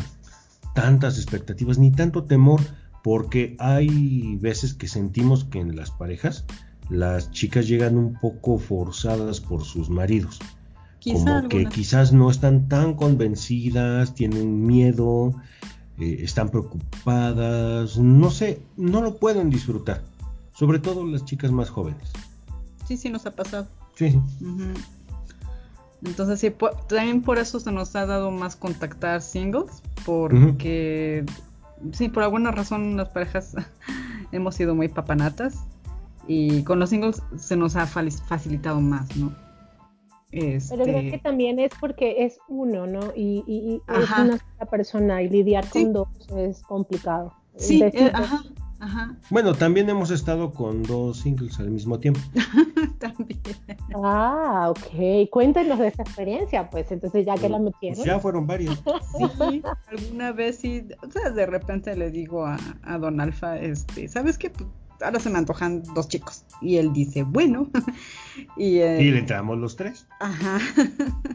tantas expectativas ni tanto temor, porque hay veces que sentimos que en las parejas las chicas llegan un poco forzadas por sus maridos. como que quizás no están tan convencidas, tienen miedo, eh, están preocupadas, no sé, no lo pueden disfrutar, sobre todo las chicas más jóvenes. Sí, sí, nos ha pasado. Sí. Entonces, sí, también por eso se nos ha dado más contactar singles, porque, sí, por alguna razón las parejas hemos sido muy papanatas y con los singles se nos ha facilitado más, ¿no? Pero creo que este también es porque es uno, ¿no? Y, es una sola persona y lidiar con dos es complicado. Sí, eh, ajá, ajá. Bueno, también hemos estado con dos singles al mismo tiempo. también. Ah, ok. Cuéntenos de esa experiencia, pues, entonces ya que la metieron. Pues ya fueron varios. Sí, alguna vez sí, o sea, de repente le digo a, a Don Alfa, este, ¿sabes qué? Ahora se me antojan dos chicos. Y él dice, bueno. y, eh, y, le entramos los tres. Ajá.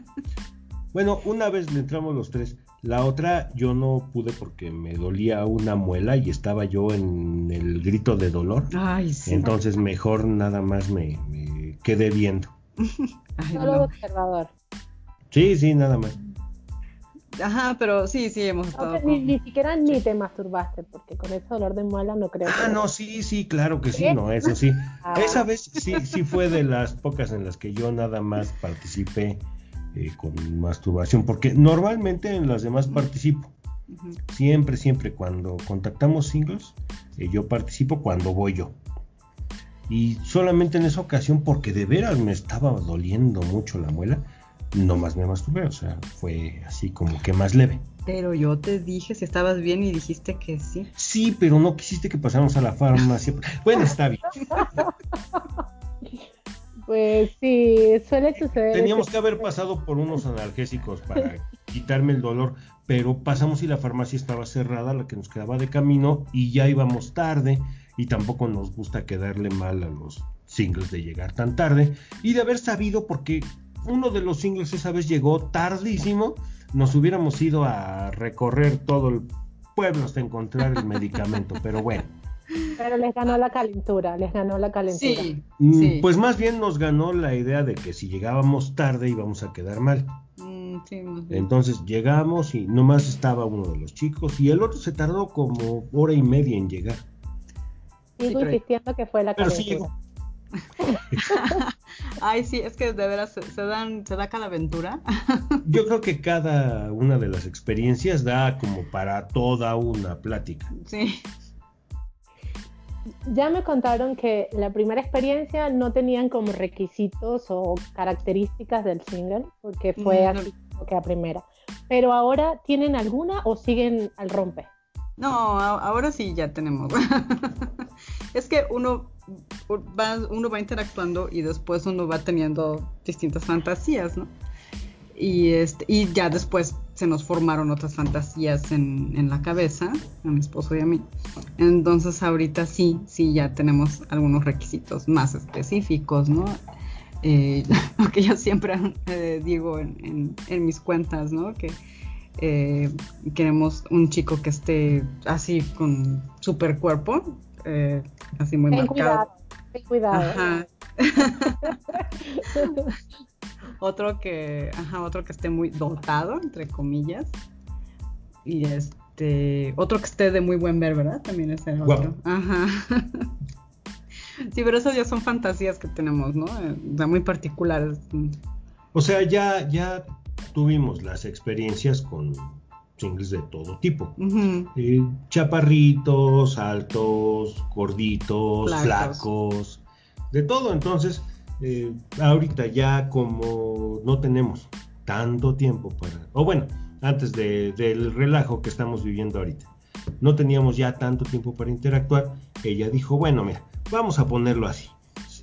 bueno, una vez le entramos los tres. La otra yo no pude porque me dolía una muela y estaba yo en el grito de dolor. Ay, sí. Entonces mejor nada más me, quedé viendo. Solo observador. Sí, sí, nada más. Ajá, pero sí, sí, hemos estado. ni, siquiera ni te masturbaste, porque con ese dolor de muela no creo. Ah, no, sí, sí, claro que sí, no, eso sí. Ah. Esa vez sí, sí fue de las pocas en las que yo nada más participé eh, con masturbación, porque normalmente en las demás participo. Siempre, siempre cuando contactamos singles, eh, yo participo cuando voy yo. Y solamente en esa ocasión, porque de veras me estaba doliendo mucho la muela, no más me masturbé, o sea, fue así como que más leve. Pero yo te dije si estabas bien y dijiste que sí. Sí, pero no quisiste que pasáramos a la farmacia. Bueno, está bien. Pues sí, suele suceder. Teníamos que haber pasado por unos analgésicos para quitarme el dolor, pero pasamos y la farmacia estaba cerrada, la que nos quedaba de camino, y ya íbamos tarde, y tampoco nos gusta quedarle mal a los singles de llegar tan tarde, y de haber sabido, porque uno de los singles esa vez llegó tardísimo, nos hubiéramos ido a recorrer todo el pueblo hasta encontrar el medicamento, pero bueno. Pero les ganó la calentura, les ganó la calentura. Mm, pues más bien nos ganó la idea de que si llegábamos tarde íbamos a quedar mal. Mm, Entonces llegamos y nomás estaba uno de los chicos y el otro se tardó como hora y media en llegar. Sigo insistiendo que fue la calentura. Ay, sí, es que de veras se, dan, se da cada aventura. Yo creo que cada una de las experiencias da como para toda una plática. Sí. Ya me contaron que la primera experiencia no tenían como requisitos o características del single, porque fue mm, así que a primera. Pero ahora tienen alguna o siguen al rompe. No, ahora sí ya tenemos. es que uno uno va interactuando y después uno va teniendo distintas fantasías, ¿no? Y, este, y ya después se nos formaron otras fantasías en, en, la cabeza, a mi esposo y a mí. Entonces ahorita sí, sí, ya tenemos algunos requisitos más específicos, ¿no? Eh, lo que yo siempre eh, digo en, en, mis cuentas, ¿no? Que eh, queremos un chico que esté así con super cuerpo, eh, así muy ten marcado. Cuidado, ten cuidado. otro que, ajá, otro que esté muy dotado, entre comillas. Y este, otro que esté de muy buen ver, ¿verdad? También es el otro. Ajá. sí, pero esas ya son fantasías que tenemos, ¿no? Eh, o sea, muy particulares. O sea, ya, ya tuvimos las experiencias con singles de todo tipo. Eh, chaparritos, altos, gorditos, flacos, de todo. Entonces, eh, ahorita ya como no tenemos tanto tiempo para, o bueno, antes del relajo que estamos viviendo ahorita, no teníamos ya tanto tiempo para interactuar, ella dijo, bueno, mira, vamos a ponerlo así.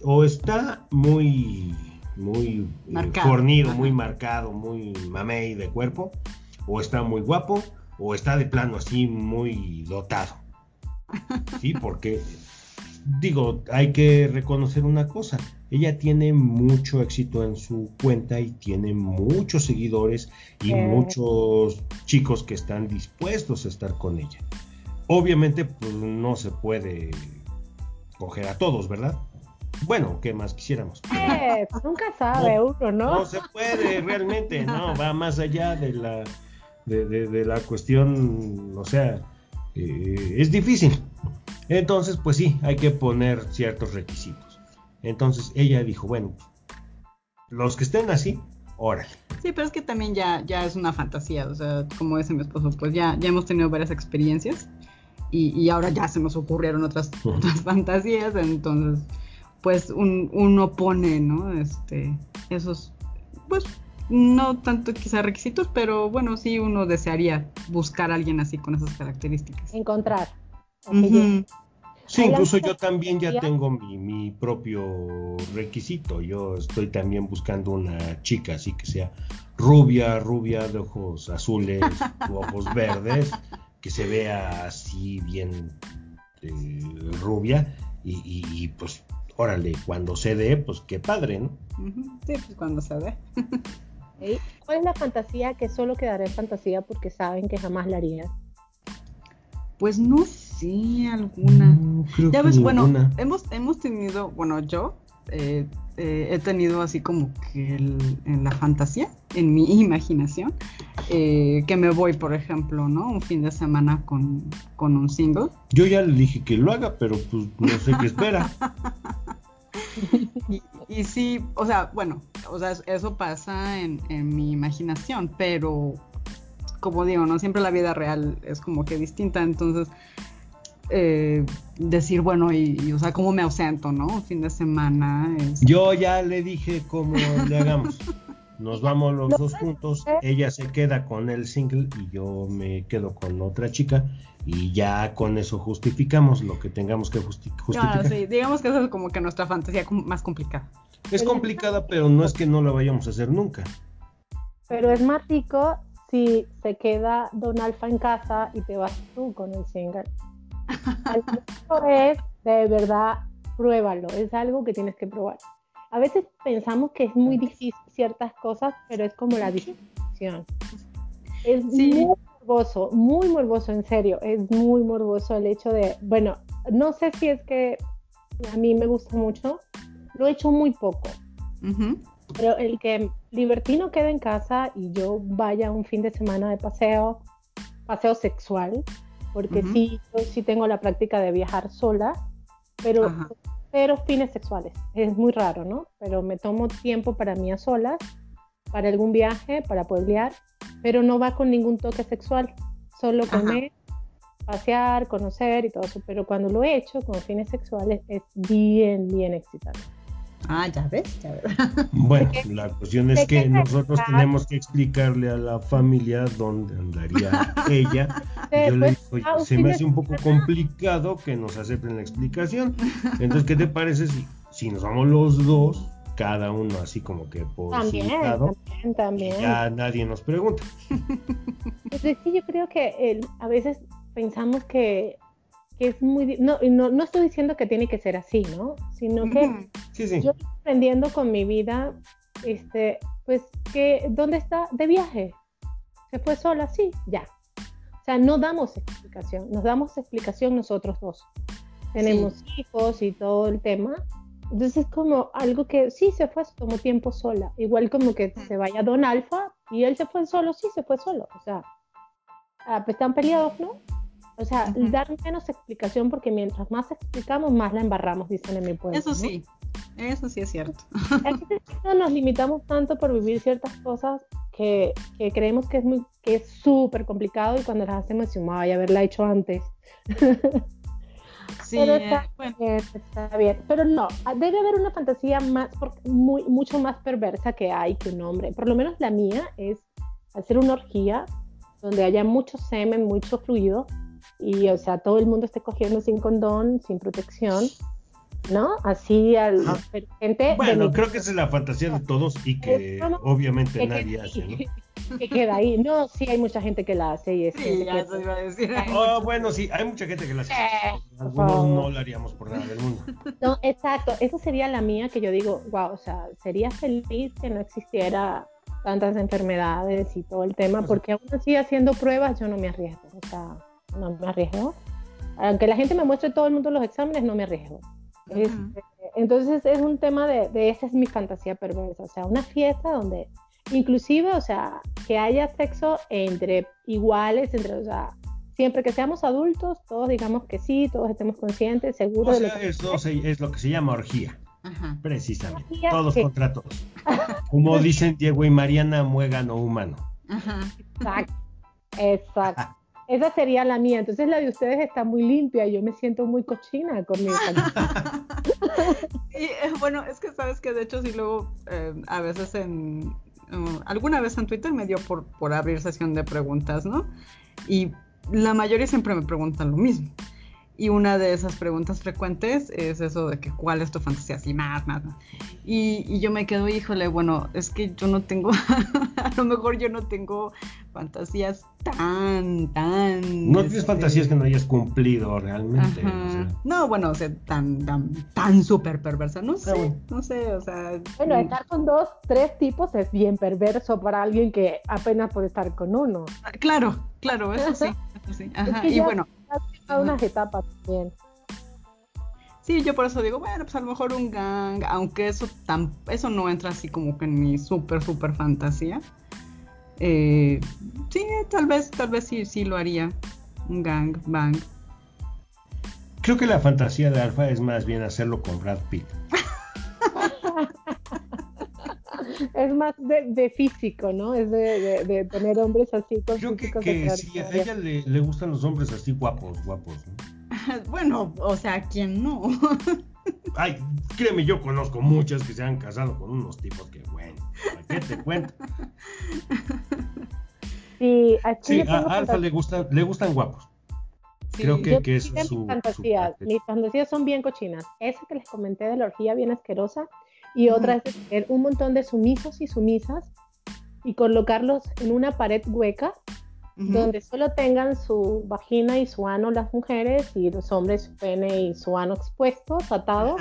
O está muy muy eh, fornido, muy marcado, muy mamey de cuerpo, o está muy guapo, o está de plano así muy dotado. Sí, porque digo, hay que reconocer una cosa, ella tiene mucho éxito en su cuenta y tiene muchos seguidores y muchos chicos que están dispuestos a estar con ella. Obviamente, pues no se puede coger a todos, ¿verdad? Bueno, ¿qué más quisiéramos? Eh, nunca sabe uno, ¿no? No se puede realmente, no, va más allá de la, de, la cuestión, o sea, eh, es difícil. Entonces, pues sí, hay que poner ciertos requisitos. Entonces ella dijo, bueno, los que estén así, órale. Sí, pero es que también ya, ya es una fantasía, o sea, como dice mi esposo, pues ya, ya hemos tenido varias experiencias y, y ahora ya se nos ocurrieron otras, otras fantasías, entonces pues uno pone, ¿no? Este, esos, pues no tanto quizá requisitos, pero bueno, sí uno desearía buscar a alguien así con esas características. Encontrar. Sí, incluso yo también ya tengo mi, mi, propio requisito. Yo estoy también buscando una chica así que sea rubia, rubia, de ojos azules, ojos verdes, que se vea así bien eh, rubia y, y, pues órale, cuando se dé, pues qué padre, ¿no? Sí, pues cuando se dé. ¿Cuál es la fantasía que solo quedará en fantasía porque saben que jamás la harían? Pues no sé, alguna. ya ves, bueno, hemos, hemos tenido, bueno, yo eh, eh, he tenido así como que en la fantasía, en mi imaginación, eh, que me voy, por ejemplo, ¿no? Un fin de semana con, con un single. Yo ya le dije que lo haga, pero pues no sé qué espera. y, sí, o sea, bueno, o sea, eso pasa en, mi imaginación, pero como digo, no siempre la vida real es como que distinta, entonces eh, decir, bueno, y, o sea, cómo me ausento, ¿no? fin de semana. Yo ya le dije cómo le hagamos. Nos vamos los dos juntos, ella se queda con el single y yo me quedo con otra chica y ya con eso justificamos lo que tengamos que justificar. sí, digamos que eso es como que nuestra fantasía más complicada. Es complicada, pero no es que no la vayamos a hacer nunca. Pero es más rico si se queda Don Alfa en casa y te vas tú con el single. Eso es, de verdad, pruébalo, es algo que tienes que probar. A veces pensamos que es muy difícil ciertas cosas, pero es como la distinción. Es muy morboso, muy morboso, en serio, es muy morboso el hecho de, bueno, no sé si es que a mí me gusta mucho, lo he hecho muy poco, pero el que Libertino quede en casa y yo vaya un fin de semana de paseo, paseo sexual, porque sí, yo sí tengo la práctica de viajar sola, pero, pero fines sexuales. Es muy raro, ¿no? Pero me tomo tiempo para mí a solas, para algún viaje, para pueblear, pero no va con ningún toque sexual, solo comer, pasear, conocer y todo eso. Pero cuando lo he hecho con fines sexuales es bien, bien excitante. Ah, ya ves, ya ves. Bueno, la cuestión es que nosotros tenemos que explicarle a la familia dónde andaría ella. Yo le digo, ah, se me hace un poco complicado que nos acepten la explicación. Entonces, ¿qué te parece si, si nos vamos los dos, cada uno así como que por también, también, también. ya nadie nos pregunta? Pues sí, yo creo que a veces pensamos que es muy... No, no, no, estoy diciendo que tiene que ser así, ¿no? Sino que yo estoy aprendiendo con mi vida, este, pues, que, ¿dónde está? De viaje. ¿Se fue sola? Sí, ya. O sea, no damos explicación, nos damos explicación nosotros dos. Tenemos hijos y todo el tema. Entonces es como algo que sí se fue, tomó tiempo sola. Igual como que se vaya Don Alfa y él se fue solo, sí, se fue solo. O sea, ah, pues están peleados, ¿no? O sea, dar menos explicación porque mientras más explicamos, más la embarramos, dicen en mi pueblo. Eso sí, eso sí es cierto. nos limitamos tanto por vivir ciertas cosas que, que creemos que es muy que es súper complicado y cuando las hacemos decimos, ay, haberla hecho antes. Sí, Pero está, bien, está bien. Pero no, debe haber una fantasía más, muy, mucho más perversa que hay que un hombre. Por lo menos la mía es hacer una orgía donde haya mucho semen, mucho fluido, y, o sea, todo el mundo esté cogiendo sin condón, sin protección, ¿no? Así al gente. Bueno, creo que esa es la fantasía de todos y que obviamente nadie hace, ¿no? Que queda ahí. No, sí, hay mucha gente que la hace y es. Sí, ya eso iba a decir. Oh, bueno, sí, hay mucha gente que la hace. Eh, Algunos no la haríamos por nada del mundo. No, exacto. Esa sería la mía que yo digo, wow, o sea, sería feliz que no existiera tantas enfermedades y todo el tema, porque aún así haciendo pruebas yo no me arriesgo. O sea, no me arriesgo. Aunque la gente me muestre todo el mundo los exámenes, no me arriesgo. Este, entonces es un tema de, de, esa es mi fantasía perversa, o sea, una fiesta donde inclusive, o sea, que haya sexo entre iguales, entre, o sea, siempre que seamos adultos, todos digamos que sí, todos estemos conscientes, seguros de lo que eso es lo que se llama orgía. Precisamente, todos contra todos. Como dicen Diego y Mariana, muégano humano. Exacto, exacto. Esa sería la mía. Entonces la de ustedes está muy limpia y yo me siento muy cochina con mi y, eh, bueno, es que sabes que de hecho sí luego eh, a veces en uh, alguna vez en Twitter me dio por, por abrir sesión de preguntas, ¿no? Y la mayoría siempre me preguntan lo mismo. Y una de esas preguntas frecuentes es eso de que cuál es tu fantasía, así más, más, más. Y, y yo me quedo, híjole, bueno, es que yo no tengo, a lo mejor yo no tengo fantasías tan, tan... No tienes este, fantasías que no hayas cumplido realmente. No, bueno, o sea, tan, tan, tan súper perversa, no sé, no sé, o sea... Bueno, estar con dos, tres tipos es bien perverso para alguien que apenas puede estar con uno. Ah, claro, claro, eso sí, eso sí. Ajá. y bueno... unas etapas bien. Sí, yo por eso digo, bueno, pues a lo mejor un gang, aunque eso tan, eso no entra así como que en mi súper, súper fantasía. Eh, sí, tal vez, tal vez sí, sí lo haría. Un gang bang. Creo que la fantasía de Alfa es más bien hacerlo con Brad Pitt. Es más de, físico, ¿no? Es de, tener hombres así con Creo que, sí, a ella le, gustan los hombres así guapos, guapos. ¿no? bueno, o sea, ¿quién no? Ay, créeme, yo conozco muchas que se han casado con unos tipos que, bueno, ¿qué te cuento? Sí, a Alfa le, gusta, le gustan guapos. Creo que, que es su, fantasía. Mis fantasías son bien cochinas. Esa que les comenté de la orgía bien asquerosa y otra es tener un montón de sumisos y sumisas y colocarlos en una pared hueca donde solo tengan su vagina y su ano las mujeres y los hombres su pene y su ano expuestos, atados,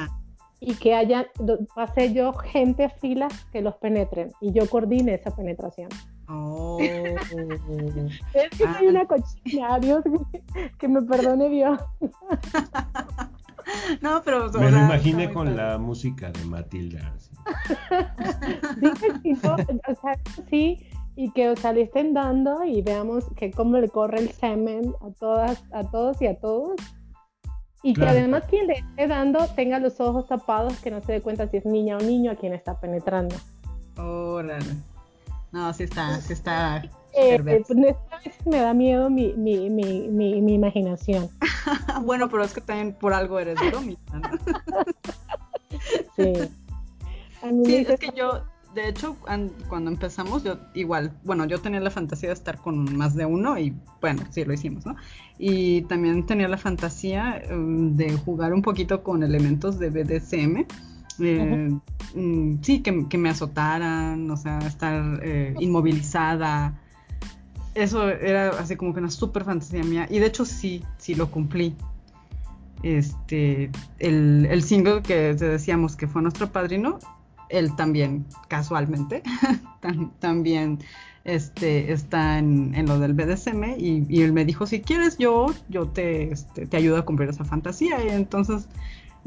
y que haya, pase yo gente a filas que los penetren y yo coordine esa penetración. Oh. es que soy una cochina, Dios, que, me perdone Dios. no, pero... Me lo imaginé con la música de Matilda. sí, o sea, sí, y que o sea, le estén dando y veamos que cómo le corre el semen a todas, a todos y a todos. Y que además quien le esté dando tenga los ojos tapados, que no se dé cuenta si es niña o niño a quien está penetrando. Órale. No, sí está, sí está. Eh, pues, me da miedo mi, mi, mi, mi, imaginación. bueno, pero es que también por algo eres bromita. sí. sí, es que yo, de hecho, cuando empezamos, yo igual, bueno, yo tenía la fantasía de estar con más de uno y bueno, sí lo hicimos, ¿no? Y también tenía la fantasía um, de jugar un poquito con elementos de BDSM. Eh, mm, sí, que, me azotaran, o sea, estar eh, inmovilizada. Eso era así como que una súper fantasía mía. Y de hecho sí, sí lo cumplí. Este, el, el single que te decíamos que fue nuestro padrino, él también, casualmente, también este, está en, lo del BDSM y, él me dijo, si quieres yo, yo te, este, te ayudo a cumplir esa fantasía. Y entonces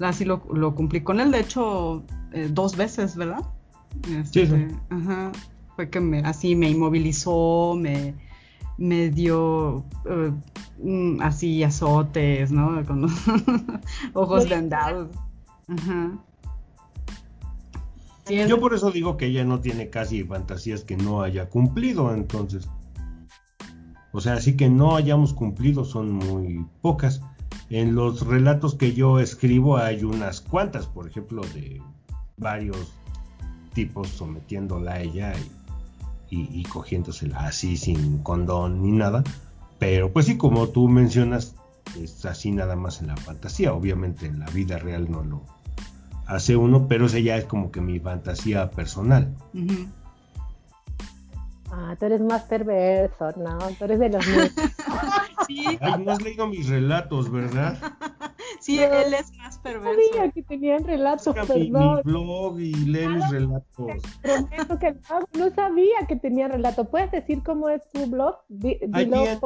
así lo, cumplí con él, de hecho, eh, dos veces, ¿verdad? Este, sí, Ajá, fue que me, así me inmovilizó, me, me dio eh, mm, así azotes, ¿no? Con los ojos vendados. Ajá. Yo por eso digo que ella no tiene casi fantasías que no haya cumplido, entonces. O sea, así que no hayamos cumplido son muy pocas. En los relatos que yo escribo hay unas cuantas, por ejemplo, de varios tipos sometiéndola a ella y, y cogiéndosela así sin condón ni nada. Pero pues sí, como tú mencionas, es así nada más en la fantasía. Obviamente en la vida real no lo, hace uno, pero ese ya es como que mi fantasía personal. Ah, tú eres más perverso, ¿no? Tú eres de los sí. Ay, no has leído mis relatos, ¿verdad? Sí, él es más perverso. No sabía que tenían relatos, perdón. Mi, mi, blog y lee mis relatos. Prometo que no, sabía que tenía relatos. ¿Puedes decir cómo es tu blog?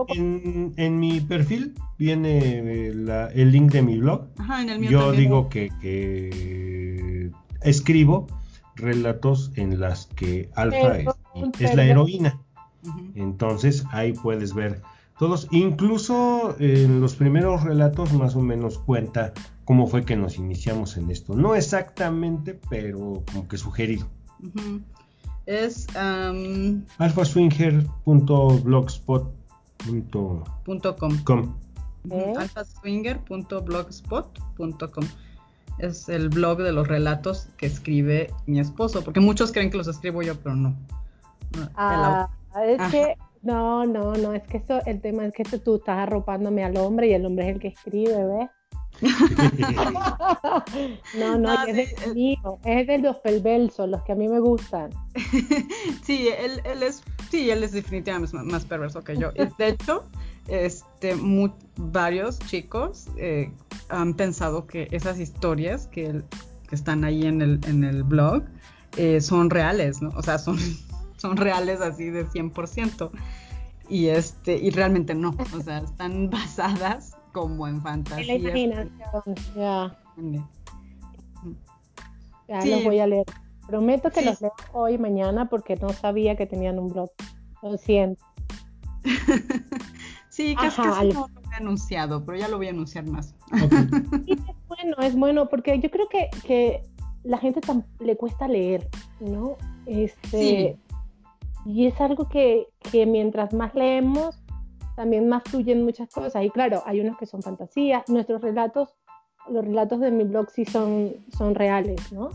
en, en, mi perfil viene eh, el link de mi blog. Ajá, en el mío Yo digo que, que escribo relatos en las que Alfa es, la heroína. Entonces ahí puedes ver todos, incluso en los primeros relatos más o menos cuenta cómo fue que nos iniciamos en esto. No exactamente, pero como que sugerido. Es um, alfaswinger.blogspot.com. Alfaswinger.blogspot.com es el blog de los relatos que escribe mi esposo, porque muchos creen que los escribo yo, pero no. Ah, es que, no, no, no, es que eso, el tema es que tú estás arropándome al hombre y el hombre es el que escribe, ¿ves? no, no, es del mío, es de los perversos, los que a mí me gustan. sí, él, él es, sí, él es definitivamente más, perverso que yo. De hecho, este, varios chicos eh, han pensado que esas historias que, están ahí en el, en el blog eh, son reales, ¿no? O sea, son, son reales así de 100%. Y, este, y realmente no, o sea, están basadas como en fantasía. En la imaginación, ya. Ya los voy a leer. Prometo que los leo hoy, mañana, porque no sabía que tenían un blog. Lo siento. sí, casi, no lo he anunciado, pero ya lo voy a anunciar más. es bueno, es bueno, porque yo creo que, que la gente le cuesta leer, ¿no? Este, Y es algo que, que mientras más leemos, también más fluyen muchas cosas. Y claro, hay unos que son fantasías. Nuestros relatos, los relatos de mi blog sí son, son reales, ¿no?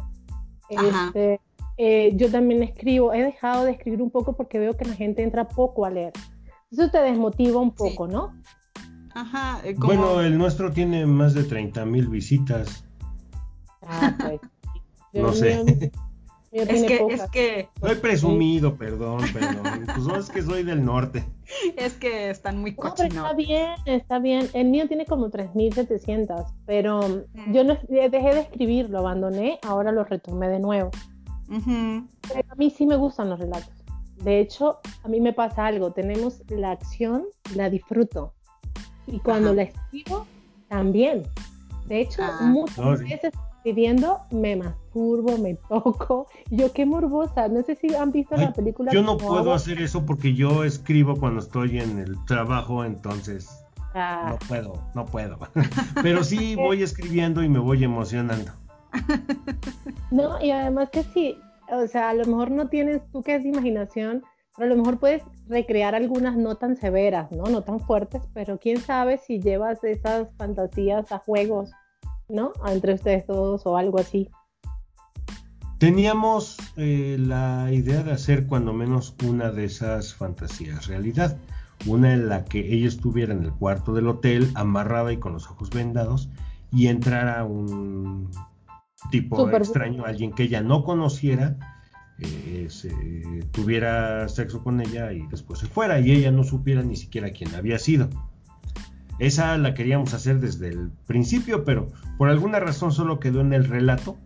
Este, eh, yo también escribo, he dejado de escribir un poco porque veo que la gente entra poco a leer. Eso te desmotiva un poco, ¿no? Ajá. Eh, bueno, el nuestro tiene más de 30 mil visitas. Ah, pues. no sé. Es que, es que. Soy presumido, perdón, perdón. Pues no es que soy del norte. Es que están muy cochinos. está bien, está bien. El mío tiene como 3.700, pero yo no, dejé de escribir, lo abandoné, ahora lo retomé de nuevo. Pero a mí sí me gustan los relatos. De hecho, a mí me pasa algo. Tenemos la acción, la disfruto. Y cuando la escribo, también. De hecho, ah. muchas veces escribiendo me masturbo, me toco. Yo qué morbosa. No sé si han visto la película. Yo no puedo hacer eso porque yo escribo cuando estoy en el trabajo, entonces ah. no puedo, no puedo. Pero sí voy escribiendo y me voy emocionando. No, y además que sí, o sea, a lo mejor no tienes tú que es imaginación, pero a lo mejor puedes recrear algunas no tan severas, ¿no? No tan fuertes, pero quién sabe si llevas esas fantasías a juegos ¿no? Entre ustedes todos o algo así. Teníamos eh, la idea de hacer cuando menos una de esas fantasías realidad. Una en la que ella estuviera en el cuarto del hotel, amarrada y con los ojos vendados, y entrara un tipo extraño, alguien que ella no conociera, eh, tuviera sexo con ella y después se fuera, y ella no supiera ni siquiera quién había sido. Esa la queríamos hacer desde el principio, pero por alguna razón solo quedó en el relato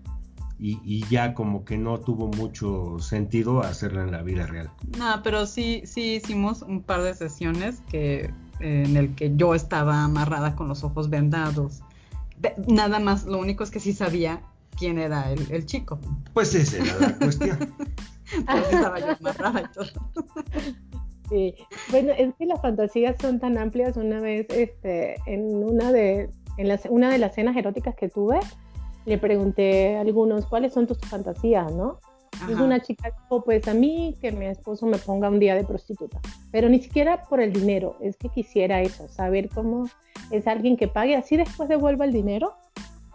y, ya como que no tuvo mucho sentido hacerla en la vida real. No, pero sí, sí hicimos un par de sesiones que en el que yo estaba amarrada con los ojos vendados. nada más, lo único es que sí sabía quién era el, chico. Pues esa era la cuestión. estaba yo amarrada y todo. Sí. Bueno, es que las fantasías son tan amplias. Una vez, este, en una de, en una de las cenas eróticas que tuve, le pregunté a algunos cuáles son tus fantasías, ¿no? Y una chica dijo, pues a mí que mi esposo me ponga un día de prostituta, pero ni siquiera por el dinero, es que quisiera eso, saber cómo es alguien que pague, así después devuelva el dinero.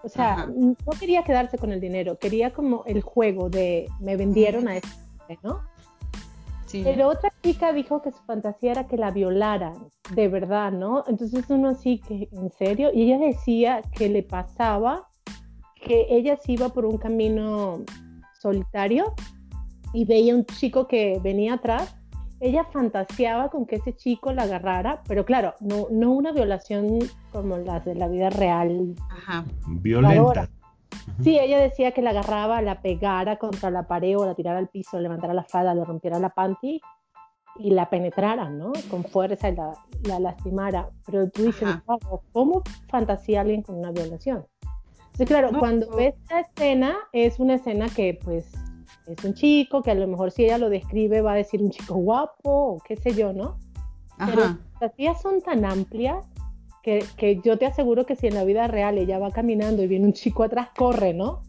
O sea, no quería quedarse con el dinero, quería como el juego de me vendieron a este, ¿no? Pero otra chica dijo que su fantasía era que la violaran, de verdad, ¿no? Entonces uno sí que, en serio, y ella decía que le pasaba que ella se iba por un camino solitario y veía un chico que venía atrás, ella fantaseaba con que ese chico la agarrara, pero claro, no, no una violación como las de la vida real. Ajá. Violenta. Sí, ella decía que la agarraba, la pegara contra la pared o la tirara al piso, levantara la falda, le rompiera la panty y la penetrara, ¿no? Con fuerza y la, la lastimara. Pero tú dices, ¿cómo fantasía alguien con una violación? Claro, cuando ves esta escena, es una escena que pues es un chico que a lo mejor si ella lo describe va a decir un chico guapo o qué sé yo, ¿no? Pero las fantasías son tan amplias que, yo te aseguro que si en la vida real ella va caminando y viene un chico atrás, corre, ¿no?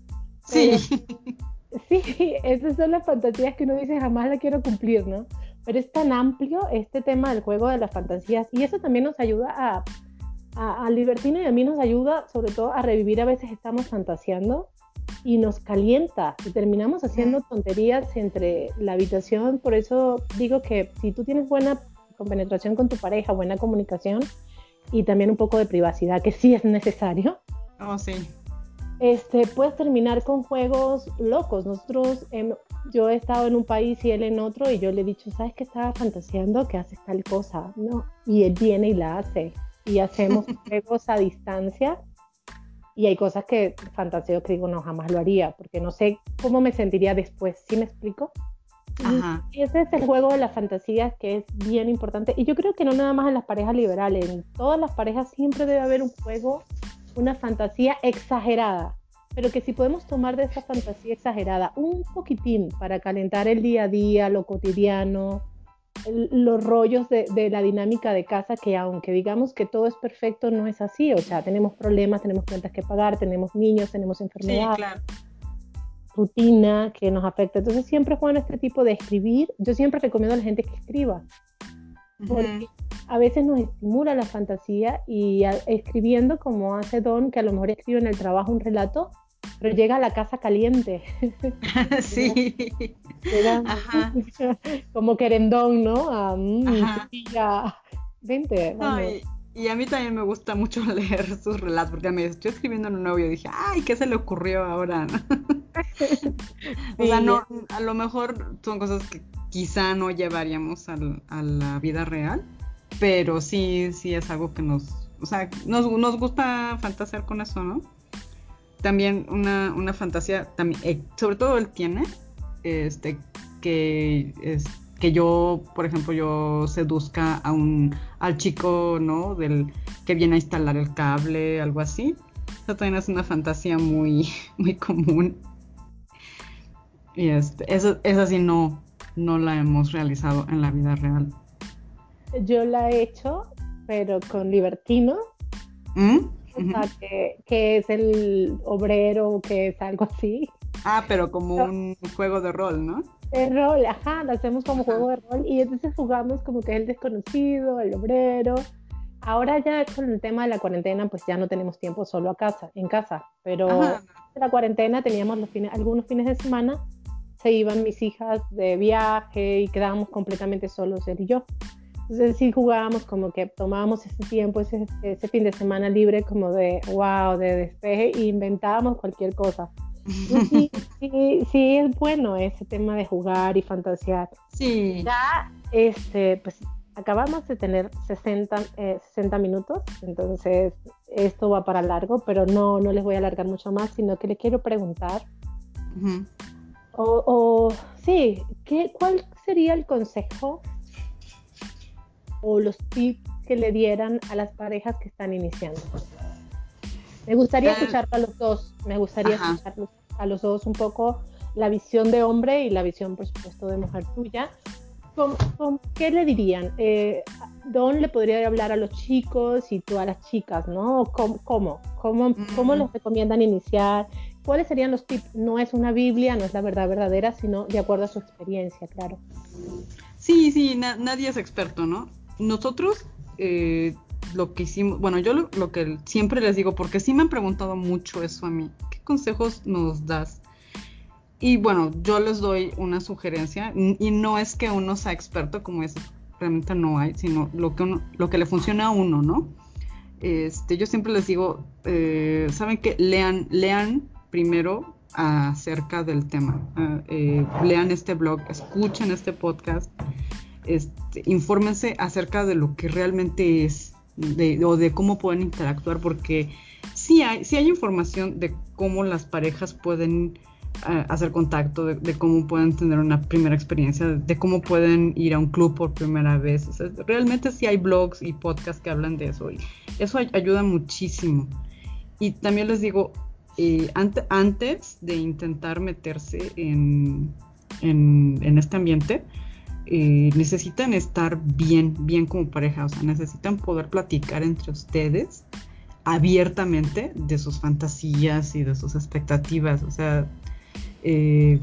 Sí. sí, esas son las fantasías que uno dice jamás la quiero cumplir, ¿no? Pero es tan amplio este tema del juego de las fantasías y eso también nos ayuda a, a, Libertino y a mí nos ayuda sobre todo a revivir, a veces estamos fantaseando y nos calienta y terminamos haciendo tonterías entre la habitación, por eso digo que si tú tienes buena compenetración con tu pareja, buena comunicación, y también un poco de privacidad, que sí es necesario. Oh, sí. Este, puedes terminar con juegos locos. Nosotros, yo he estado en un país y él en otro, y yo le he dicho, ¿sabes que estaba fantaseando que haces tal cosa? No, y él viene y la hace. Y hacemos juegos a distancia. Y hay cosas que fantaseo que digo, no, jamás lo haría, porque no sé cómo me sentiría después. ¿Sí me explico? Ese es el juego de las fantasías que es bien importante. Y yo creo que no nada más en las parejas liberales, en todas las parejas siempre debe haber un juego, una fantasía exagerada. Pero que si podemos tomar de esa fantasía exagerada un poquitín para calentar el día a día, lo cotidiano, los rollos de, de, la dinámica de casa, que aunque digamos que todo es perfecto, no es así. O sea, tenemos problemas, tenemos cuentas que pagar, tenemos niños, tenemos enfermedades. Sí, claro rutina que nos afecta. Entonces siempre juegan este tipo de escribir. Yo siempre recomiendo a la gente que escriba. Porque a veces nos estimula la fantasía y escribiendo como hace Don, que a lo mejor escribe en el trabajo un relato, pero llega a la casa caliente. sí. como querendón, ¿no? Mm, vente. y, a mí también me gusta mucho leer sus relatos, porque me estoy escribiendo en un nuevo y dije, ay, ¿qué se le ocurrió ahora? o sea, no, a lo mejor son cosas que quizá no llevaríamos a la vida real, pero sí, sí es algo que nos, o sea, nos, nos gusta fantasear con eso, ¿no? También una, una fantasía, también, eh, sobre todo él tiene, este, que es que yo, por ejemplo, yo seduzca a un, al chico, ¿no? Del que viene a instalar el cable, algo así. Eso también es una fantasía muy, muy común. Y este, eso, esa sí no, no la hemos realizado en la vida real. Yo la he hecho, pero con libertino. ¿Mm? O sea, que, es el obrero, que es algo así. Ah, pero como un juego de rol, ¿no? De rol, ajá, lo hacemos como juego de rol y entonces jugamos como que el desconocido, el obrero. Ahora ya con el tema de la cuarentena, pues ya no tenemos tiempo solo a casa, en casa, pero en la cuarentena teníamos los fines, algunos fines de semana, se iban mis hijas de viaje y quedábamos completamente solos él y yo. Entonces sí jugábamos como que tomábamos ese tiempo, ese, ese fin de semana libre como de wow, de despeje e inventábamos cualquier cosa. Sí, sí, sí, es bueno ese tema de jugar y fantasear. Sí. Ya, este, pues acabamos de tener 60, 60 eh, minutos, entonces esto va para largo, pero no, no les voy a alargar mucho más, sino que le quiero preguntar. o, o, sí, ¿qué, ¿cuál sería el consejo o los tips que le dieran a las parejas que están iniciando? Me gustaría ah. escuchar a los dos, me gustaría escuchar a los dos un poco la visión de hombre y la visión, por supuesto, de mujer tuya. ¿Con, qué le dirían? Eh, Don le podría hablar a los chicos y tú a las chicas, ¿no? ¿Cómo? ¿Cómo, cómo, cómo mm. les recomiendan iniciar? ¿Cuáles serían los tips? No es una Biblia, no es la verdad verdadera, sino de acuerdo a su experiencia, claro. Sí, sí, nadie es experto, ¿no? Nosotros eh, lo que hicimos, bueno, yo lo, que siempre les digo, porque sí me han preguntado mucho eso a mí, ¿qué consejos nos das? Y bueno, yo les doy una sugerencia, y no es que uno sea experto, como es, realmente no hay, sino lo que, lo que le funciona a uno, ¿no? Este, yo siempre les digo, eh, ¿saben qué? Lean, lean primero acerca del tema, eh, lean este blog, escuchen este podcast, este, infórmense acerca de lo que realmente es de, o de cómo pueden interactuar, porque sí hay, hay información de cómo las parejas pueden eh, hacer contacto, de, cómo pueden tener una primera experiencia, de cómo pueden ir a un club por primera vez. realmente sí hay blogs y podcasts que hablan de eso y eso ayuda muchísimo. Y también les digo, eh, antes de intentar meterse en, en este ambiente, eh, necesitan estar bien, bien como pareja, o sea, necesitan poder platicar entre ustedes abiertamente de sus fantasías y de sus expectativas, o sea, eh,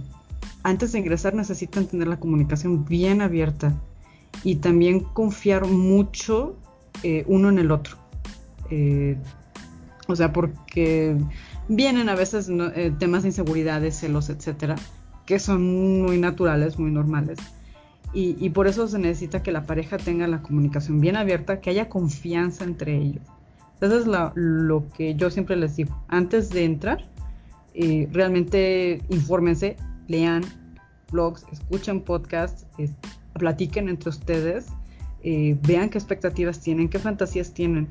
antes de ingresar necesitan tener la comunicación bien abierta y también confiar mucho eh, uno en el otro. o sea, porque vienen a veces temas de inseguridades, celos, etcétera, que son muy naturales, muy normales y, por eso se necesita que la pareja tenga la comunicación bien abierta, que haya confianza entre ellos. Eso es lo, que yo siempre les digo. Antes de entrar, eh, realmente infórmense, lean blogs, escuchen podcasts, platiquen entre ustedes, eh, vean qué expectativas tienen, qué fantasías tienen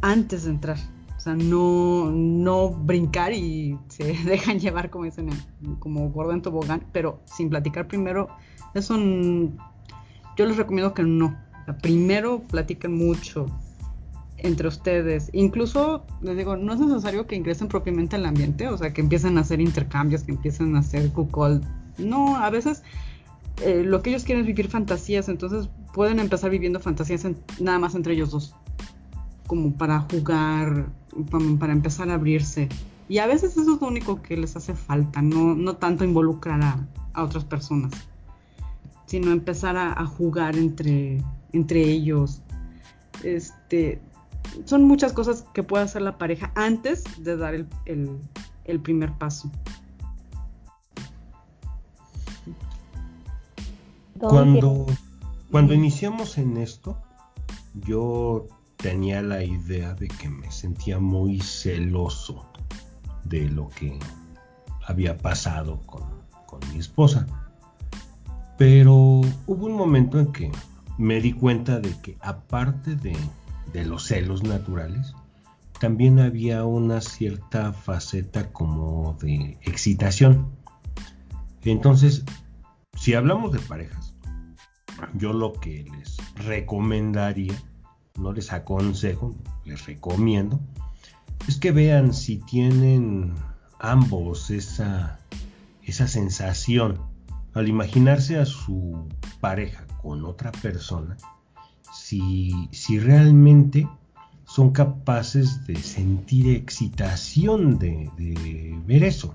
antes de entrar. O sea, no, no brincar y se dejan llevar, como dicen, como gordo en tobogán, pero sin platicar primero eso yo les recomiendo que no. Primero platiquen mucho entre ustedes. Incluso, les digo, no es necesario que ingresen propiamente al ambiente, o sea, que empiecen a hacer intercambios, que empiecen a hacer Google. No, a veces eh, lo que ellos quieren es vivir fantasías, entonces pueden empezar viviendo fantasías nada más entre ellos dos, como para jugar, para, empezar a abrirse. Y a veces eso es lo único que les hace falta, no, no tanto involucrar a otras personas sino empezar a, jugar entre, entre ellos. Este, son muchas cosas que puede hacer la pareja antes de dar el, primer paso. Cuando, cuando iniciamos en esto, yo tenía la idea de que me sentía muy celoso de lo que había pasado con, con mi esposa. Pero hubo un momento en que me di cuenta de que aparte de, los celos naturales, también había una cierta faceta como de excitación. Entonces, si hablamos de parejas, yo lo que les recomendaría, no les aconsejo, les recomiendo, es que vean si tienen ambos esa, esa sensación al imaginarse a su pareja con otra persona, si, si realmente son capaces de sentir excitación de, ver eso.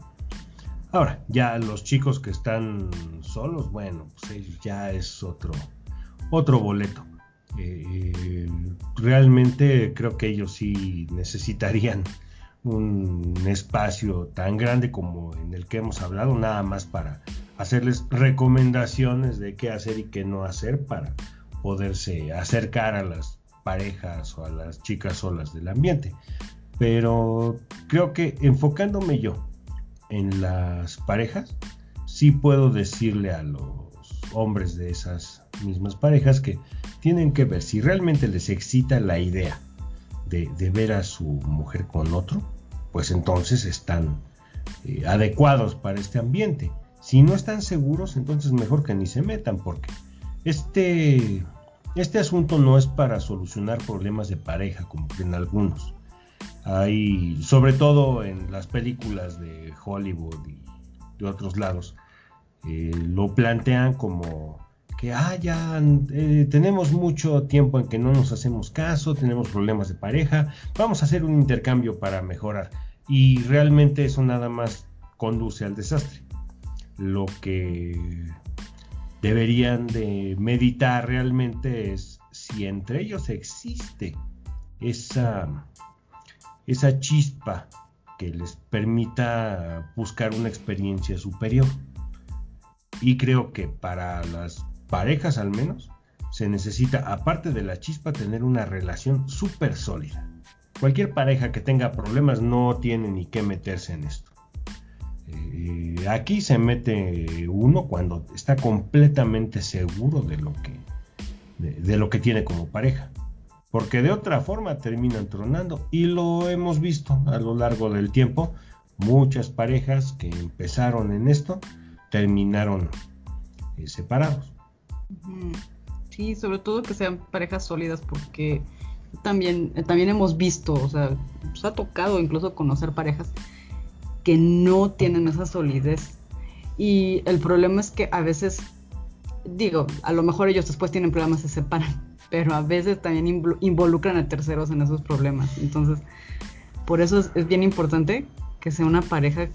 Ahora, ya los chicos que están solos, bueno, pues ya es otro, otro boleto. Eh, realmente creo que ellos sí necesitarían un espacio tan grande como en el que hemos hablado, nada más para hacerles recomendaciones de qué hacer y qué no hacer para poderse acercar a las parejas o a las chicas solas del ambiente. Pero creo que enfocándome yo en las parejas, sí puedo decirle a los hombres de esas mismas parejas que tienen que ver si realmente les excita la idea de, ver a su mujer con otro, pues entonces están eh, adecuados para este ambiente. Si no están seguros, entonces mejor que ni se metan, porque este, este asunto no es para solucionar problemas de pareja, como en algunos. Hay, sobre todo en las películas de Hollywood y de otros lados, eh, lo plantean como que ah, ya eh, tenemos mucho tiempo en que no nos hacemos caso, tenemos problemas de pareja, vamos a hacer un intercambio para mejorar. Y realmente eso nada más conduce al desastre lo que deberían de meditar realmente es si entre ellos existe esa, esa chispa que les permita buscar una experiencia superior. Y creo que para las parejas al menos se necesita, aparte de la chispa, tener una relación súper sólida. Cualquier pareja que tenga problemas no tiene ni que meterse en esto. Eh, aquí se mete uno cuando está completamente seguro de lo que, de, lo que tiene como pareja. Porque de otra forma terminan tronando. Y lo hemos visto a lo largo del tiempo. Muchas parejas que empezaron en esto terminaron eh, separados. Sí, sobre todo que sean parejas sólidas porque también, también hemos visto, o sea, nos ha tocado incluso conocer parejas que no tienen esa solidez. Y el problema es que a veces, digo, a lo mejor ellos después tienen problemas, se separan, pero a veces también involucran a terceros en esos problemas. Entonces, por eso es, bien importante que sea una pareja que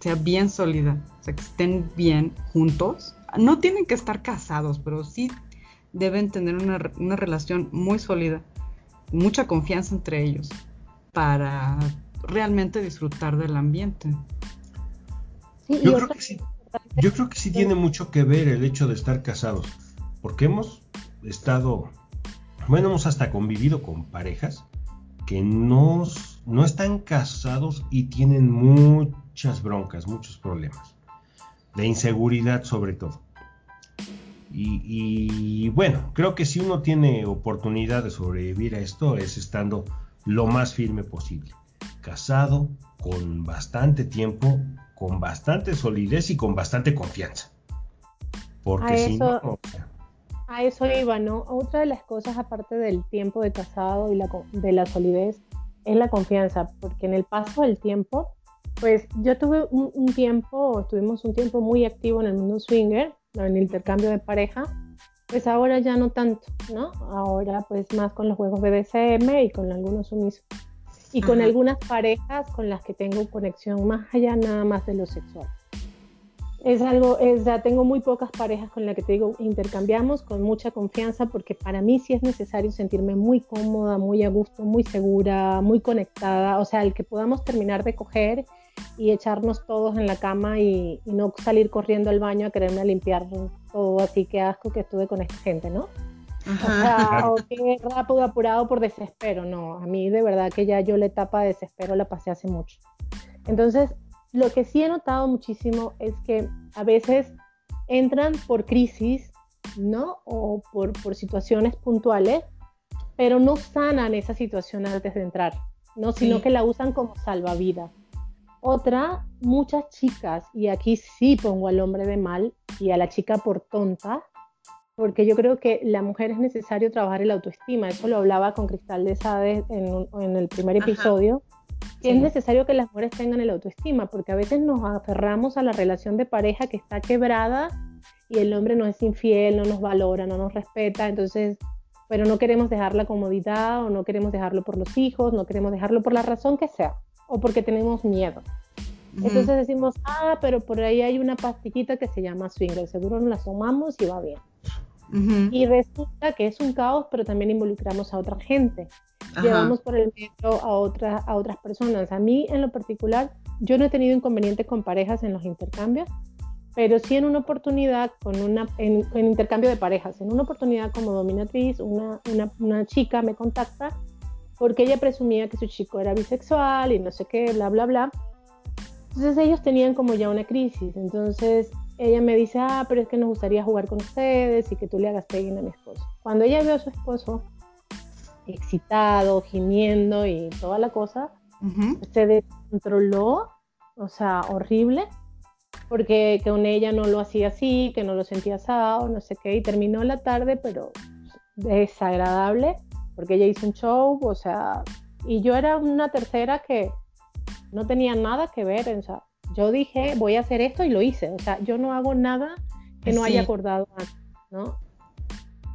sea bien sólida, o sea, que estén bien juntos. No tienen que estar casados, pero sí deben tener una, una relación muy sólida, mucha confianza entre ellos para realmente disfrutar del ambiente. yo, creo que sí, yo creo que sí tiene mucho que ver el hecho de estar casados, porque hemos estado, bueno, hemos hasta convivido con parejas que no, no están casados y tienen muchas broncas, muchos problemas, de inseguridad sobre todo. Y, y, bueno, creo que si uno tiene oportunidad de sobrevivir a esto es estando lo más firme posible casado con bastante tiempo, con bastante solidez y con bastante confianza. Porque si no, a eso iba, ¿no? Otra de las cosas, aparte del tiempo de casado y la, de la solidez, es la confianza, porque en el paso del tiempo, pues yo tuve un, tiempo, tuvimos un tiempo muy activo en el mundo swinger, en el intercambio de pareja, pues ahora ya no tanto, ¿no? Ahora pues más con los juegos BDSM y con algunos sumisos y con algunas parejas con las que tengo conexión más allá nada más de lo sexual. es algo, es, ya tengo muy pocas parejas con las que te digo, intercambiamos con mucha confianza porque para mí sí es necesario sentirme muy cómoda, muy a gusto, muy segura, muy conectada, o sea, el que podamos terminar de coger y echarnos todos en la cama y, no salir corriendo al baño a quererme limpiar todo así, que asco que estuve con esta gente, ¿no? O sea, o que rápido, apurado por desespero, no, a mí de verdad que ya yo la etapa de desespero la pasé hace mucho. Entonces, lo que sí he notado muchísimo es que a veces entran por crisis, ¿no? O por, por situaciones puntuales, pero no sanan esa situación antes de entrar, ¿no? Sino que la usan como salvavidas. Otra, muchas chicas, y aquí sí pongo al hombre de mal y a la chica por tonta, porque yo creo que la mujer es necesario trabajar el autoestima. Eso lo hablaba con Cristal de Sade en, en el primer episodio es necesario que las mujeres tengan el autoestima, porque a veces nos aferramos a la relación de pareja que está quebrada y el hombre no es infiel, no nos valora, no nos respeta, entonces, pero no queremos dejar la comodidad o no queremos dejarlo por los hijos, no queremos dejarlo por la razón que sea o porque tenemos miedo. Entonces decimos, ah, pero por ahí hay una pastillita que se llama swinger, seguro nos la tomamos y va bien. Y resulta que es un caos, pero también involucramos a otra gente llevamos por el medio a, otra, a otras personas. A mí, en lo particular, yo no he tenido inconvenientes con parejas en los intercambios, pero sí en una oportunidad, con una, en, intercambio de parejas, en una oportunidad como dominatriz, una, una, una, chica me contacta porque ella presumía que su chico era bisexual y no sé qué, bla, bla, bla. Entonces ellos tenían como ya una crisis. Entonces ella me dice, ah, pero es que nos gustaría jugar con ustedes y que tú le hagas peguín a mi esposo. Cuando ella vio a su esposo, excitado, gimiendo y toda la cosa, se descontroló, o sea, horrible, porque con ella no lo hacía así, que no lo sentía asado, no sé qué, y terminó la tarde, pero desagradable, porque ella hizo un show, o sea, y yo era una tercera que no tenía nada que ver, o sea, yo dije, voy a hacer esto y lo hice, o sea, yo no hago nada que no haya acordado antes, ¿no?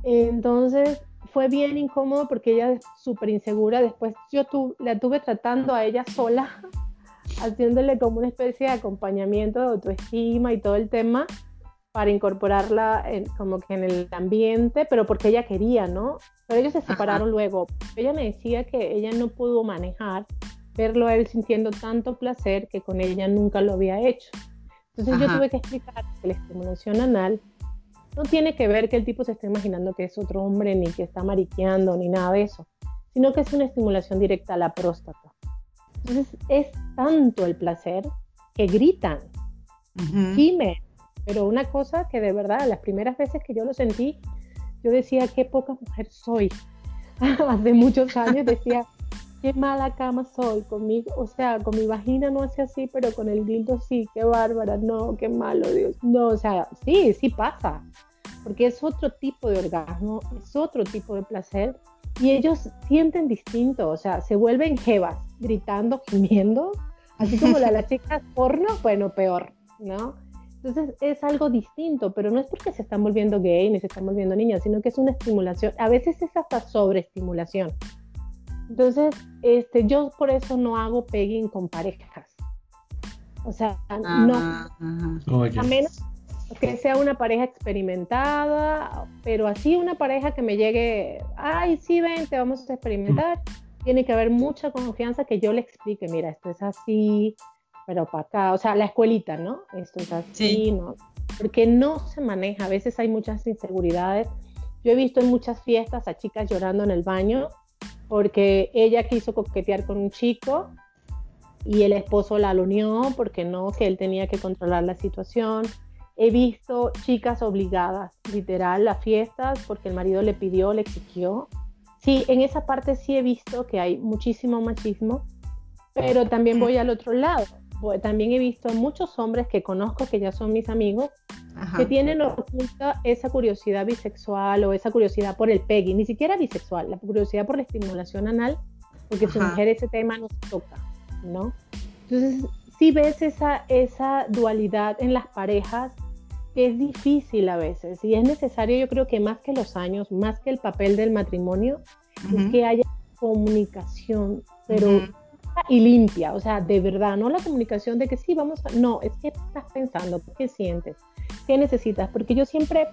Entonces, fue bien incómodo porque ella es súper insegura. Después yo la tuve tratando a ella sola, haciéndole como una especie de acompañamiento de autoestima y todo el tema para incorporarla como que en el ambiente, pero porque ella quería, ¿no? Pero ellos se separaron luego. Ella me decía que ella no pudo manejar verlo a él sintiendo tanto placer que con ella nunca lo había hecho. Entonces yo tuve que explicar que la estimulación anal no tiene que ver que el tipo se esté imaginando que es otro hombre, ni que está mariqueando, ni nada de eso, sino que es una estimulación directa a la próstata. Entonces es tanto el placer que gritan, uh pero una cosa que de verdad, las primeras veces que yo lo sentí, yo decía, qué poca mujer soy. Hace muchos años decía, qué mala cama soy conmigo, o sea, con mi vagina no hace así, pero con el dildo sí, qué bárbara, no, qué malo, Dios, no, o sea, sí, sí pasa, porque es otro tipo de orgasmo, es otro tipo de placer, y ellos sienten distinto, o sea, se vuelven jevas, gritando, gimiendo, así como la, las chicas porno, bueno, peor, ¿no? Entonces es algo distinto, pero no es porque se están volviendo gay ni se están volviendo niñas, sino que es una estimulación, a veces es hasta sobreestimulación. Entonces, este, yo por eso no hago pegging con parejas. O sea, no. A menos que sea una pareja experimentada, pero así una pareja que me llegue, ay, sí, ven, te vamos a experimentar. Tiene que haber mucha confianza que yo le explique, mira, esto es así, pero para acá, o sea, la escuelita, ¿no? Esto es así, ¿no? Porque no se maneja, a veces hay muchas inseguridades. Yo he visto en muchas fiestas a chicas llorando en el baño porque ella quiso coquetear con un chico y el esposo la unió porque no, que él tenía que controlar la situación. He visto chicas obligadas, literal, a fiestas porque el marido le pidió, le exigió. Sí, en esa parte sí he visto que hay muchísimo machismo, pero también voy al otro lado. También he visto muchos hombres que conozco, que ya son mis amigos, que tienen oculta esa curiosidad bisexual o esa curiosidad por el pegging, ni siquiera bisexual, la curiosidad por la estimulación anal, porque su mujer ese tema no se toca, ¿no? Entonces, si ves esa, esa dualidad en las parejas, que es difícil a veces, y es necesario, yo creo que más que los años, más que el papel del matrimonio, es que haya comunicación, pero y limpia, o sea, de verdad, no la comunicación de que sí, vamos a... No, es que estás pensando, qué sientes, qué necesitas, porque yo siempre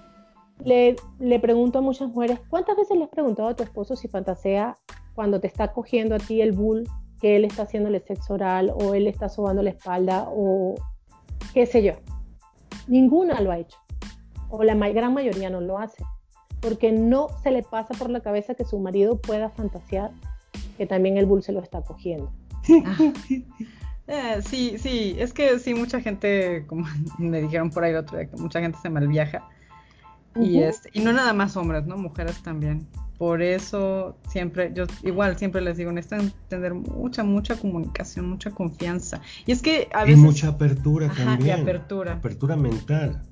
le, le pregunto a muchas mujeres, ¿cuántas veces le has preguntado a tu esposo si fantasea cuando te está cogiendo a ti el bull, que él está haciéndole sexo oral o él está sobando la espalda o qué sé yo? Ninguna lo ha hecho, o la gran mayoría no lo hace, porque no se le pasa por la cabeza que su marido pueda fantasear que también el bull se lo está cogiendo. Eh, sí, sí, es que sí, mucha gente, como me dijeron por ahí el otro día, que mucha gente se malviaja. y, este, y no nada más hombres, ¿no? Mujeres también. Por eso siempre, yo igual siempre les digo, necesitan tener mucha, mucha comunicación, mucha confianza. Y es que a veces... Y mucha apertura también. Y apertura. Apertura mental.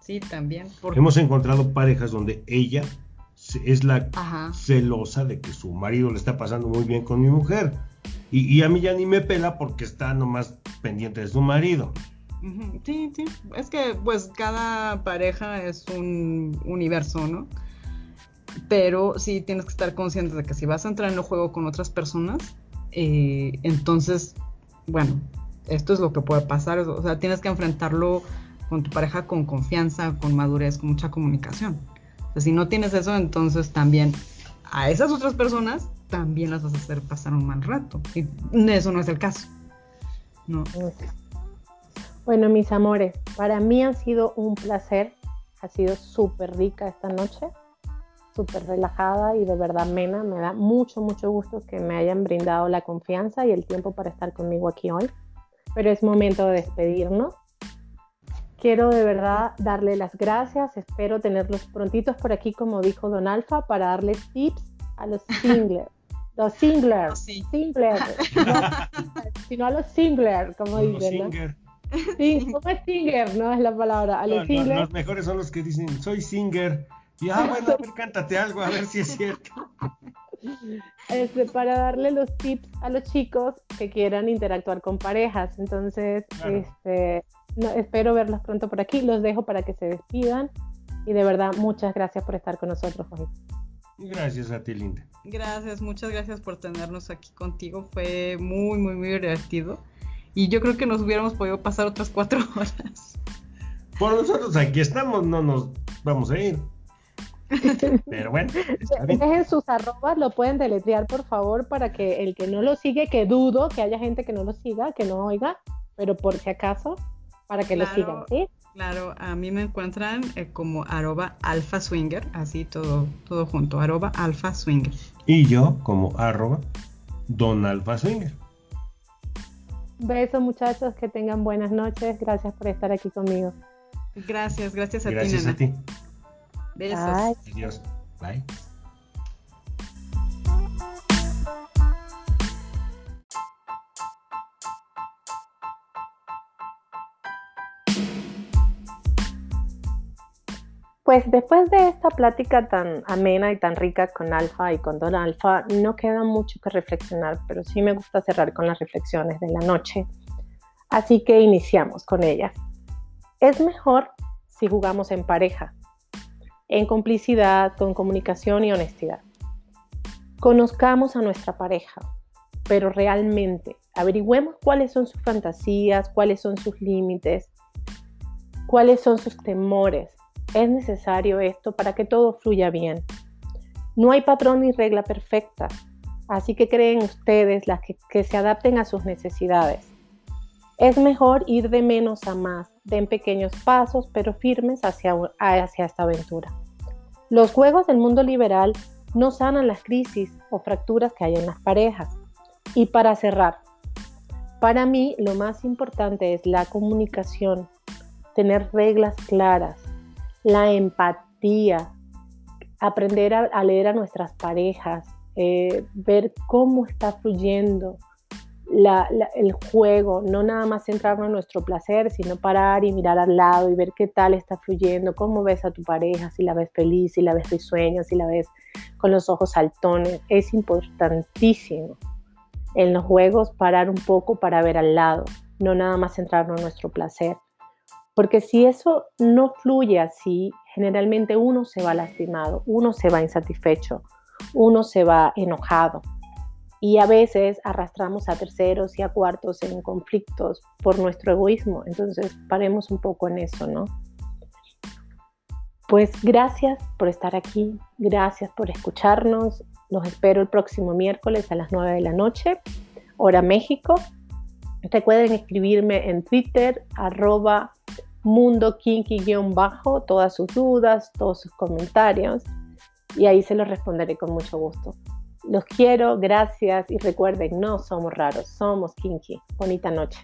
Sí, también. Hemos encontrado parejas donde ella es la celosa de que su marido le está pasando muy bien con mi mujer. Y, a mí ya ni me pela porque está nomás pendiente de su marido. Sí, sí. Es que pues cada pareja es un universo, ¿no? Pero sí tienes que estar consciente de que si vas a entrar en el juego con otras personas, eh, entonces, bueno, esto es lo que puede pasar. O sea, tienes que enfrentarlo con tu pareja con confianza, con madurez, con mucha comunicación si no tienes eso, entonces también a esas otras personas también las vas a hacer pasar un mal rato. Y eso no es el caso. No. Bueno, mis amores, para mí ha sido un placer. Ha sido súper rica esta noche, súper relajada y de verdad mena. Me da mucho, mucho gusto que me hayan brindado la confianza y el tiempo para estar conmigo aquí hoy. Pero es momento de despedirnos. Quiero de verdad darle las gracias. Espero tenerlos prontitos por aquí, como dijo Don Alfa, para darles tips a los singlers. Los singlers, oh, sí. singlers, sino a los singlers, como dicen, ¿no? Sí, ¿cómo es singer? No es la palabra. A los, los mejores son los que dicen, soy singer. Y, ah, bueno, a ver, cántate algo, a ver si es cierto. Este, para darle los tips a los chicos que quieran interactuar con parejas. Entonces, este, espero verlos pronto por aquí. Los dejo para que se despidan. Y de verdad, muchas gracias por estar con nosotros hoy. Gracias a ti, Linda. Gracias, muchas gracias por tenernos aquí contigo. Fue muy, muy, muy divertido. Y yo creo que nos hubiéramos podido pasar otras cuatro horas. Por nosotros aquí estamos, no nos vamos a ir. Pero bueno, dejen sus arrobas, lo pueden deletrear por favor para que el que no lo sigue, que dudo que haya gente que no lo siga, que no oiga, pero por si acaso, para que lo sigan, ¿sí? Claro, a mí me encuentran eh, como arroba alfa swinger, así todo, todo junto, arroba alfa swinger. Y yo como arroba don alfa swinger. Besos muchachos, que tengan buenas noches, gracias por estar aquí conmigo. Gracias, gracias a ti. Gracias a ti. Besos. Adiós. Bye. Pues después de esta plática tan amena y tan rica con Alfa y con Don Alfa, no queda mucho que reflexionar, pero sí me gusta cerrar con las reflexiones de la noche. Así que iniciamos con ellas. Es mejor si jugamos en pareja, en complicidad, con comunicación y honestidad. Conozcamos a nuestra pareja, pero realmente averigüemos cuáles son sus fantasías, cuáles son sus límites, cuáles son sus temores es necesario esto para que todo fluya bien. No hay patrón ni regla perfecta, así que creen ustedes las que, se adapten a sus necesidades. Es mejor ir de menos a más, den pequeños pasos pero firmes hacia, hacia esta aventura. Los juegos del mundo liberal no sanan las crisis o fracturas que hay en las parejas. Y para cerrar, para mí lo más importante es la comunicación, tener reglas claras, la empatía, aprender a, leer a nuestras parejas, eh, ver cómo está fluyendo el juego, no nada más centrarnos en nuestro placer, sino parar y mirar al lado y ver qué tal está fluyendo, cómo ves a tu pareja, si la ves feliz, si la ves risueña, si la ves con los ojos saltones. Es importantísimo en los juegos parar un poco para ver al lado, no nada más centrarnos en nuestro placer. Porque si eso no fluye así, generalmente uno se va lastimado, uno se va insatisfecho, uno se va enojado. y a veces arrastramos a terceros y a cuartos en conflictos por nuestro egoísmo. Entonces, paremos un poco en eso, ¿no? Pues gracias por estar aquí, gracias por escucharnos. Los espero el próximo miércoles a las 9 de la noche, hora México. Recuerden escribirme en Twitter, arroba mundo bajo todas sus dudas, todos sus comentarios y ahí se los responderé con mucho gusto. Los quiero, gracias y recuerden, no somos raros, somos kinky. Bonita noche.